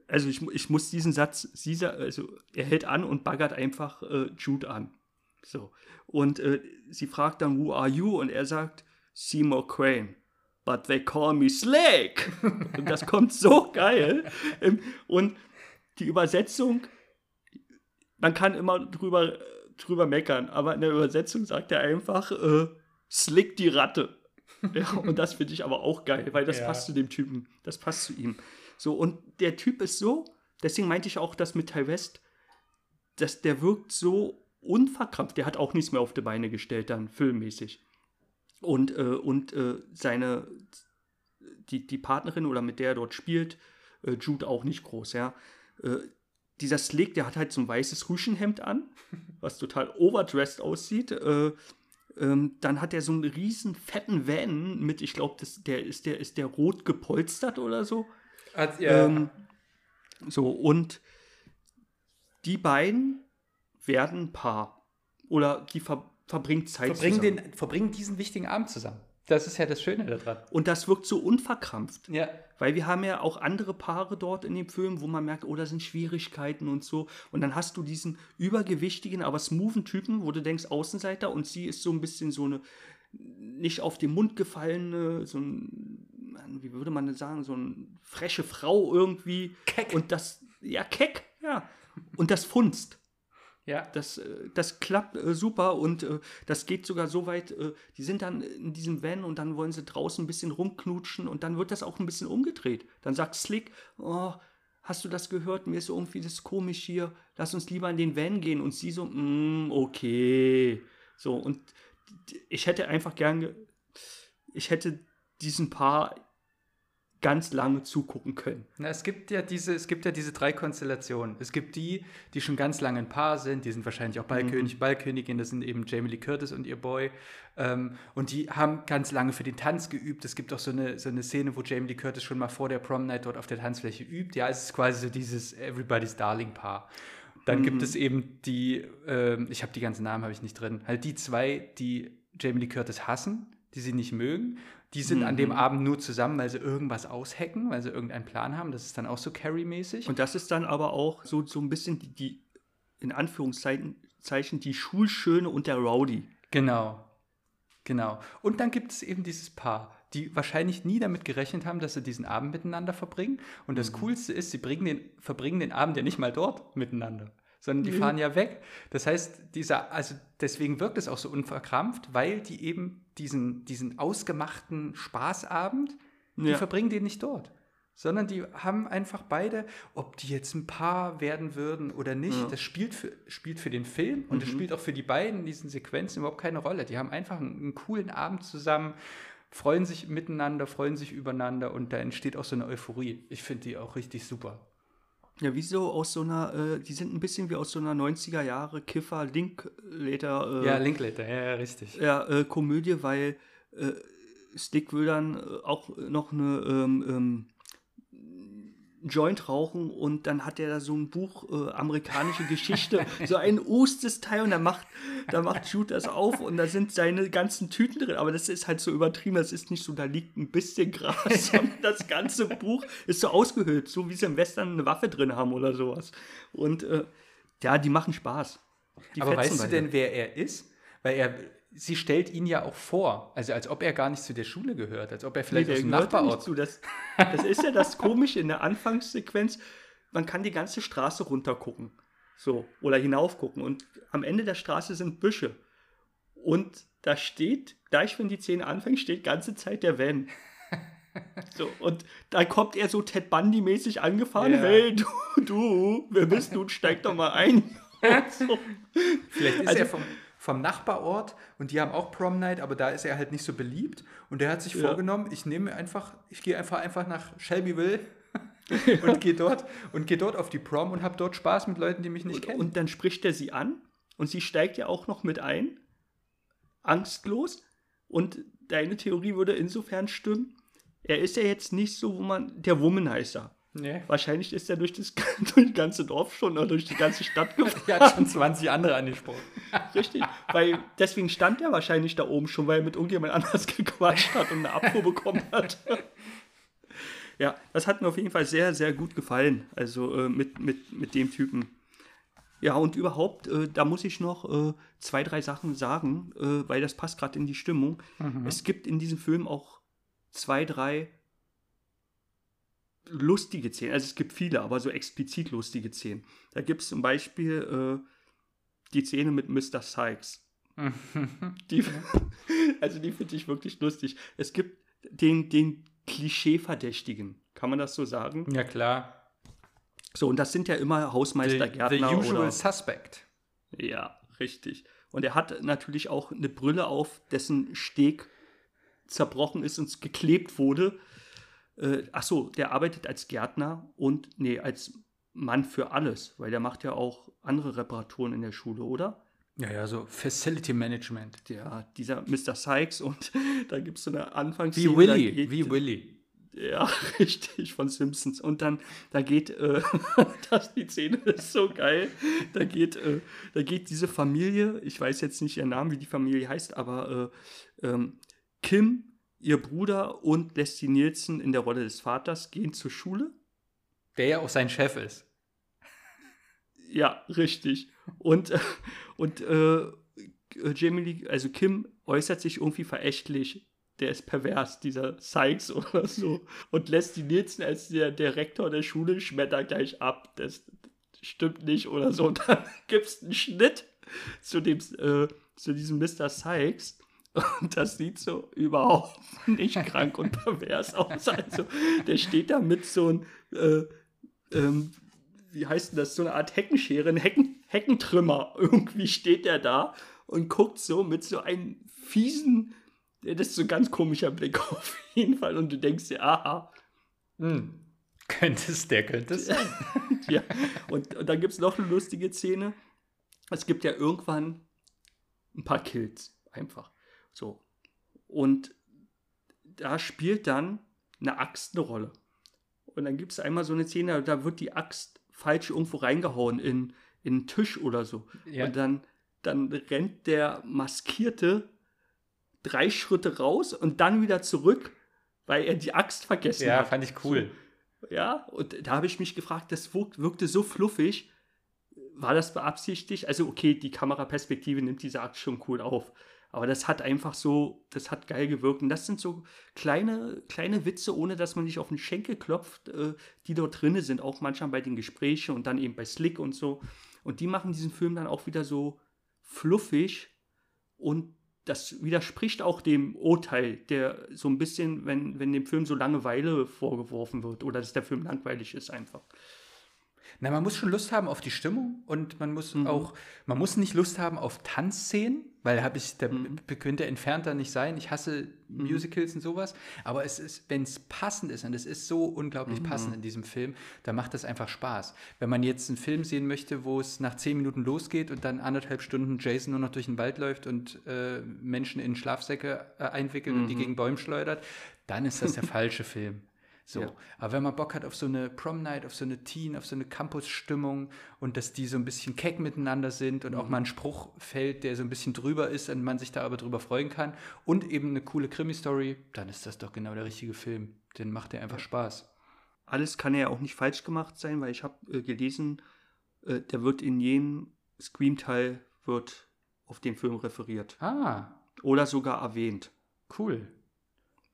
Speaker 3: also ich, ich muss diesen Satz, dieser, also er hält an und baggert einfach äh, Jude an. So. Und äh, sie fragt dann, who are you? Und er sagt, Seymour Crane. But they call me Slick. und das kommt so geil. Und die Übersetzung, man kann immer drüber, drüber meckern, aber in der Übersetzung sagt er einfach, äh, Slick die Ratte. ja, und das finde ich aber auch geil, weil das ja. passt zu dem Typen. Das passt zu ihm. So, und der Typ ist so, deswegen meinte ich auch das mit Ty West, dass der wirkt so unverkrampft. Der hat auch nichts mehr auf die Beine gestellt, dann filmmäßig. Und, äh, und äh, seine, die, die Partnerin oder mit der er dort spielt, äh, Jude auch nicht groß, ja. Äh, dieser Slick, der hat halt so ein weißes Rüschenhemd an, was total overdressed aussieht. Äh, ähm, dann hat er so einen riesen fetten Van mit, ich glaube, der ist der ist der rot gepolstert oder so.
Speaker 2: Hat, ja.
Speaker 3: Ähm, so und die beiden werden ein Paar. Oder die ver verbringen Zeit
Speaker 2: verbringen zusammen. Den, verbringen diesen wichtigen Abend zusammen. Das ist ja das Schöne daran.
Speaker 3: Und das wirkt so unverkrampft.
Speaker 2: Ja.
Speaker 3: Weil wir haben ja auch andere Paare dort in dem Film, wo man merkt, oh, da sind Schwierigkeiten und so. Und dann hast du diesen übergewichtigen, aber smoothen Typen, wo du denkst, Außenseiter, und sie ist so ein bisschen so eine nicht auf den Mund gefallene, so ein, wie würde man das sagen, so eine freche Frau irgendwie.
Speaker 2: Keck.
Speaker 3: Und das, ja, keck, ja. Und das funzt.
Speaker 2: Ja.
Speaker 3: Das, äh, das klappt äh, super und äh, das geht sogar so weit, die sind dann in diesem Van und dann wollen sie draußen ein bisschen rumknutschen und dann wird das auch ein bisschen umgedreht. Dann sagt Slick, oh, hast du das gehört? Mir ist irgendwie das komisch hier, lass uns lieber in den Van gehen. Und sie so, mm, okay. So, und ich hätte einfach gern, ich hätte diesen Paar ganz lange zugucken können.
Speaker 2: Na, es gibt ja diese, es gibt ja diese drei Konstellationen. Es gibt die, die schon ganz lange ein Paar sind, die sind wahrscheinlich auch Ballkönig, mhm. Ballkönigin, das sind eben Jamie Lee Curtis und ihr Boy. Ähm, und die haben ganz lange für den Tanz geübt. Es gibt auch so eine, so eine Szene, wo Jamie Lee Curtis schon mal vor der Prom Night dort auf der Tanzfläche übt. Ja, es ist quasi so dieses Everybody's Darling Paar. Dann mhm. gibt es eben die, ähm, ich habe die ganzen Namen habe ich nicht drin, halt die zwei, die Jamie Lee Curtis hassen, die sie nicht mögen. Die sind mhm. an dem mhm. Abend nur zusammen, weil sie irgendwas aushacken, weil sie irgendeinen Plan haben. Das ist dann auch so Carrie-mäßig.
Speaker 3: Und das ist dann aber auch so, so ein bisschen die, die, in Anführungszeichen, die Schulschöne und der Rowdy.
Speaker 2: Genau. Genau. Und dann gibt es eben dieses Paar, die wahrscheinlich nie damit gerechnet haben, dass sie diesen Abend miteinander verbringen. Und das mhm. Coolste ist, sie den, verbringen den Abend ja nicht mal dort miteinander sondern die mhm. fahren ja weg. Das heißt, dieser, also deswegen wirkt es auch so unverkrampft, weil die eben diesen, diesen ausgemachten Spaßabend, die ja. verbringen den nicht dort. Sondern die haben einfach beide, ob die jetzt ein Paar werden würden oder nicht, ja. das spielt für, spielt für den Film und mhm. spielt auch für die beiden in diesen Sequenzen überhaupt keine Rolle. Die haben einfach einen, einen coolen Abend zusammen, freuen sich miteinander, freuen sich übereinander und da entsteht auch so eine Euphorie. Ich finde die auch richtig super.
Speaker 3: Ja, wieso aus so einer, äh, die sind ein bisschen wie aus so einer 90er Jahre Kiffer Linklater.
Speaker 2: Äh, ja, Linklater, ja, ja, richtig.
Speaker 3: Ja, äh, Komödie, weil äh, Stick will dann äh, auch noch eine ähm, ähm, Joint rauchen und dann hat er da so ein Buch äh, amerikanische Geschichte, so ein ustes Teil und da macht, da macht Jude das auf und da sind seine ganzen Tüten drin, aber das ist halt so übertrieben, das ist nicht so, da liegt ein bisschen Gras, sondern das ganze Buch ist so ausgehöhlt, so wie sie im Western eine Waffe drin haben oder sowas. Und äh, ja, die machen Spaß. Die
Speaker 2: Aber weißt du
Speaker 3: beide.
Speaker 2: denn, wer er ist? Weil er, sie stellt ihn ja auch vor, also als ob er gar nicht zu der Schule gehört, als ob er vielleicht
Speaker 3: Nee,
Speaker 2: aus dem Nachbarort.
Speaker 3: zu. Das, das ist ja das Komische in der Anfangssequenz. Man kann die ganze Straße runtergucken. So. Oder hinaufgucken. Und am Ende der Straße sind Büsche. Und da steht, gleich wenn die Szene anfängt, steht ganze Zeit der Van. So, und da kommt er so Ted Bundy-mäßig angefahren.
Speaker 2: Ja.
Speaker 3: Hey, du, du, wer bist du? Steig doch mal ein. So.
Speaker 2: Vielleicht ist
Speaker 3: Also-
Speaker 2: er vom, vom Nachbarort und die haben auch Prom Night, aber da ist er halt nicht so beliebt. Und der hat sich
Speaker 3: Ja.
Speaker 2: vorgenommen, ich nehme einfach, ich gehe einfach einfach nach Shelbyville und gehe dort und gehe dort auf die Prom und habe dort Spaß mit Leuten, die mich nicht
Speaker 3: Und,
Speaker 2: kennen.
Speaker 3: und dann spricht er sie an und sie steigt ja auch noch mit ein, angstlos. Und deine Theorie würde insofern stimmen. Er ist ja jetzt nicht so, wo man der Womanizer.
Speaker 2: Nee.
Speaker 3: Wahrscheinlich ist er durch das, durch das ganze Dorf schon oder durch die ganze Stadt gefahren.
Speaker 2: Er hat schon 20 andere angesprochen.
Speaker 3: Richtig. Weil deswegen stand er wahrscheinlich da oben schon, weil er mit irgendjemand anders gequatscht hat und eine Abfuhr bekommen hat. Ja, das hat mir auf jeden Fall sehr, sehr gut gefallen. Also äh, mit, mit, mit dem Typen. Ja, und überhaupt, äh, da muss ich noch äh, zwei, drei Sachen sagen, äh, weil das passt gerade in die Stimmung. Es gibt in diesem Film auch zwei, drei lustige Szenen. Also es gibt viele, aber so explizit lustige Szenen. Da gibt es zum Beispiel äh, die Szene mit Mr. Sykes. Die, also die finde ich wirklich lustig. Es gibt den, den Klischee-Verdächtigen. Kann man das so sagen?
Speaker 2: Ja, klar.
Speaker 3: So, und das sind ja immer
Speaker 2: The,
Speaker 3: Hausmeister,
Speaker 2: the
Speaker 3: Gärtner
Speaker 2: usual
Speaker 3: oder...
Speaker 2: suspect.
Speaker 3: Ja, richtig. Und er hat natürlich auch eine Brille auf, dessen Steg zerbrochen ist und geklebt wurde. Äh, ach so, der arbeitet als Gärtner und, nee, als Mann für alles, weil der macht ja auch andere Reparaturen in der Schule, oder?
Speaker 2: Ja, ja, so Facility Management.
Speaker 3: Ja, dieser Mr. Sykes und da gibt es so eine
Speaker 2: Wie
Speaker 3: Anfangsszene. da
Speaker 2: Willy,
Speaker 3: geht-
Speaker 2: wie Willy.
Speaker 3: Ja, richtig, von Simpsons. Und dann, da geht, äh, das, die Szene ist so geil. Da geht, äh, da geht diese Familie, ich weiß jetzt nicht ihren Namen, wie die Familie heißt, aber äh, ähm, Kim, ihr Bruder und Leslie Nielsen in der Rolle des Vaters gehen zur Schule.
Speaker 2: Der ja auch sein Chef ist.
Speaker 3: Ja, richtig. Und, äh, und äh, Jamie Lee, also Kim äußert sich irgendwie verächtlich. Der ist pervers, dieser Sykes oder so. Und lässt die Nielsen als der, der Rektor der Schule schmettert gleich ab. Das, stimmt nicht oder so. Und dann gibt es einen Schnitt zu, dem, äh, zu diesem Mr. Sykes. Und das sieht so überhaupt nicht krank und pervers aus. Also, der steht da mit so einem, äh, ähm, wie heißt denn das, so eine Art Heckenschere, ein Hecken, Heckentrimmer. Irgendwie steht der da und guckt so mit so einem fiesen, das ist so ein ganz komischer Blick auf jeden Fall. Und du denkst dir, aha,
Speaker 2: Hm. Könnte es, der könnte es sein.
Speaker 3: ja. Und, und dann gibt es noch eine lustige Szene. Es gibt ja irgendwann ein paar Kills, einfach. So. Und da spielt dann eine Axt eine Rolle. Und dann gibt es einmal so eine Szene, da wird die Axt falsch irgendwo reingehauen in, in einen Tisch oder so.
Speaker 2: Ja.
Speaker 3: Und dann, dann rennt der Maskierte drei Schritte raus und dann wieder zurück, weil er die Axt vergessen
Speaker 2: Ja,
Speaker 3: hat.
Speaker 2: fand ich cool.
Speaker 3: Ja, und da habe ich mich gefragt, das wirk- wirkte so fluffig. War das beabsichtigt? Also, okay, die Kameraperspektive nimmt diese Akt schon cool auf. Aber das hat einfach so, das hat geil gewirkt. Und das sind so kleine, kleine Witze, ohne dass man sich auf den Schenkel klopft, äh, die dort drin sind. Auch manchmal bei den Gesprächen und dann eben bei Slick und so. Und die machen diesen Film dann auch wieder so fluffig. Und das widerspricht auch dem Urteil, der so ein bisschen, wenn, wenn dem Film so Langeweile vorgeworfen wird oder dass der Film langweilig ist einfach.
Speaker 2: Na, man muss schon Lust haben auf die Stimmung und man muss
Speaker 3: Mhm.
Speaker 2: auch, man muss nicht Lust haben auf Tanzszenen, weil habe ich, der
Speaker 3: Mhm.
Speaker 2: könnte entfernter nicht sein. Ich hasse Musicals und sowas, aber es ist, wenn es passend ist und es ist so unglaublich
Speaker 3: Mhm.
Speaker 2: passend in diesem Film, dann macht das einfach Spaß. Wenn man jetzt einen Film sehen möchte, wo es nach zehn Minuten losgeht und dann anderthalb Stunden Jason nur noch durch den Wald läuft und äh, Menschen in Schlafsäcke äh, einwickelt und die gegen Bäume schleudert, dann ist das der falsche Film. So.
Speaker 3: Ja.
Speaker 2: Aber wenn man Bock hat auf so eine Prom Night, auf so eine Teen, auf so eine Campus-Stimmung und dass die so ein bisschen keck miteinander sind und auch mal ein Spruch fällt, der so ein bisschen drüber ist und man sich da aber drüber freuen kann und eben eine coole Krimi-Story, dann ist das doch genau der richtige Film. Den macht der einfach Spaß.
Speaker 3: Alles kann ja auch nicht falsch gemacht sein, weil ich habe äh, gelesen, äh, der wird in jedem Scream-Teil wird auf den Film referiert
Speaker 2: Ah,
Speaker 3: oder sogar erwähnt.
Speaker 2: cool.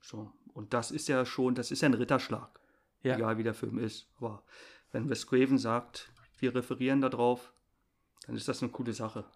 Speaker 3: So. Und das ist ja schon, das ist ja ein Ritterschlag.
Speaker 2: Ja.
Speaker 3: Egal wie der Film ist. Aber wenn Wes Craven sagt, wir referieren darauf, dann ist das eine coole Sache.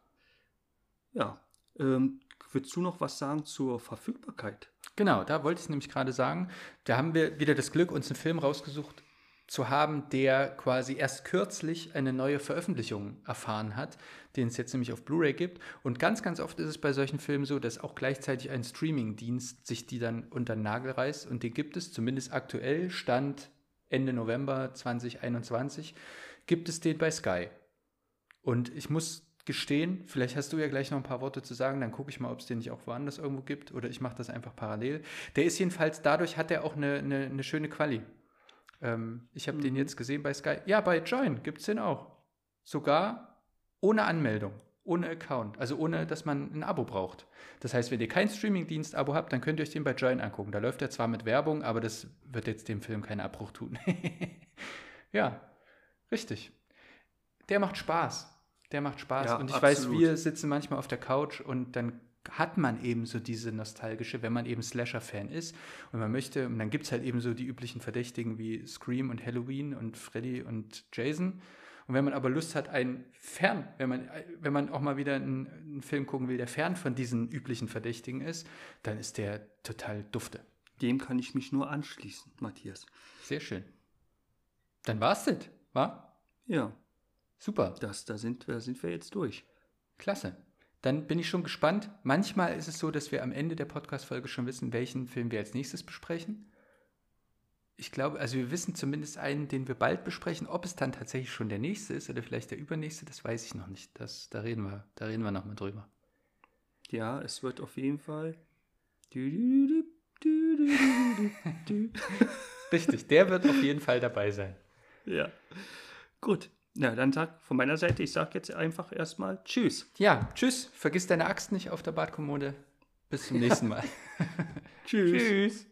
Speaker 3: Ja. Ähm, würdest du noch was sagen zur Verfügbarkeit?
Speaker 2: Genau, da wollte ich nämlich gerade sagen. Da haben wir wieder das Glück, uns einen Film rausgesucht zu haben, der quasi erst kürzlich eine neue Veröffentlichung erfahren hat, den es jetzt nämlich auf Blu-ray gibt. Und ganz, ganz oft ist es bei solchen Filmen so, dass auch gleichzeitig ein Streaming-Dienst sich die dann unter den Nagel reißt. Und den gibt es zumindest aktuell, Stand Ende November 2021, gibt es den bei Sky. Und ich muss gestehen, vielleicht hast du ja gleich noch ein paar Worte zu sagen, dann gucke ich mal, ob es den nicht auch woanders irgendwo gibt oder ich mache das einfach parallel. Der ist jedenfalls, dadurch hat er auch eine, eine, eine schöne Quali. Ähm, ich habe den jetzt gesehen bei Sky. Ja, bei Join gibt es den auch. Sogar ohne Anmeldung, ohne Account, also ohne, dass man ein Abo braucht. Das heißt, wenn ihr kein Streamingdienst-Abo habt, dann könnt ihr euch den bei Join angucken. Da läuft er zwar mit Werbung, aber das wird jetzt dem Film keinen Abbruch tun. ja, richtig. Der macht Spaß. Der macht Spaß.
Speaker 3: Ja,
Speaker 2: und ich weiß,
Speaker 3: absolut.
Speaker 2: wir sitzen manchmal auf der Couch und dann hat man eben so diese nostalgische, wenn man eben Slasher-Fan ist und man möchte, und dann gibt es halt eben so die üblichen Verdächtigen wie Scream und Halloween und Freddy und Jason. Und wenn man aber Lust hat, einen fern, wenn man, wenn man auch mal wieder einen, einen Film gucken will, der fern von diesen üblichen Verdächtigen ist, dann ist der total dufte.
Speaker 3: Dem kann ich mich nur anschließen, Matthias.
Speaker 2: Sehr schön. Dann war's das, wa?
Speaker 3: Ja,
Speaker 2: Super.
Speaker 3: das, da, sind, da sind wir jetzt durch.
Speaker 2: Klasse. Dann bin ich schon gespannt. Manchmal ist es so, dass wir am Ende der Podcast-Folge schon wissen, welchen Film wir als nächstes besprechen. Ich glaube, also wir wissen zumindest einen, den wir bald besprechen. Ob es dann tatsächlich schon der nächste ist oder vielleicht der übernächste, das weiß ich noch nicht. Das, da reden wir, da reden wir nochmal drüber.
Speaker 3: Ja, es wird auf jeden Fall.
Speaker 2: Richtig, der wird auf jeden Fall dabei sein.
Speaker 3: Ja. Gut. Ja, dann sag von meiner Seite, ich sag jetzt einfach erstmal Tschüss.
Speaker 2: Ja, tschüss. Vergiss deine Axt nicht auf der Badkommode. Bis zum nächsten Mal.
Speaker 3: Tschüss.
Speaker 2: tschüss.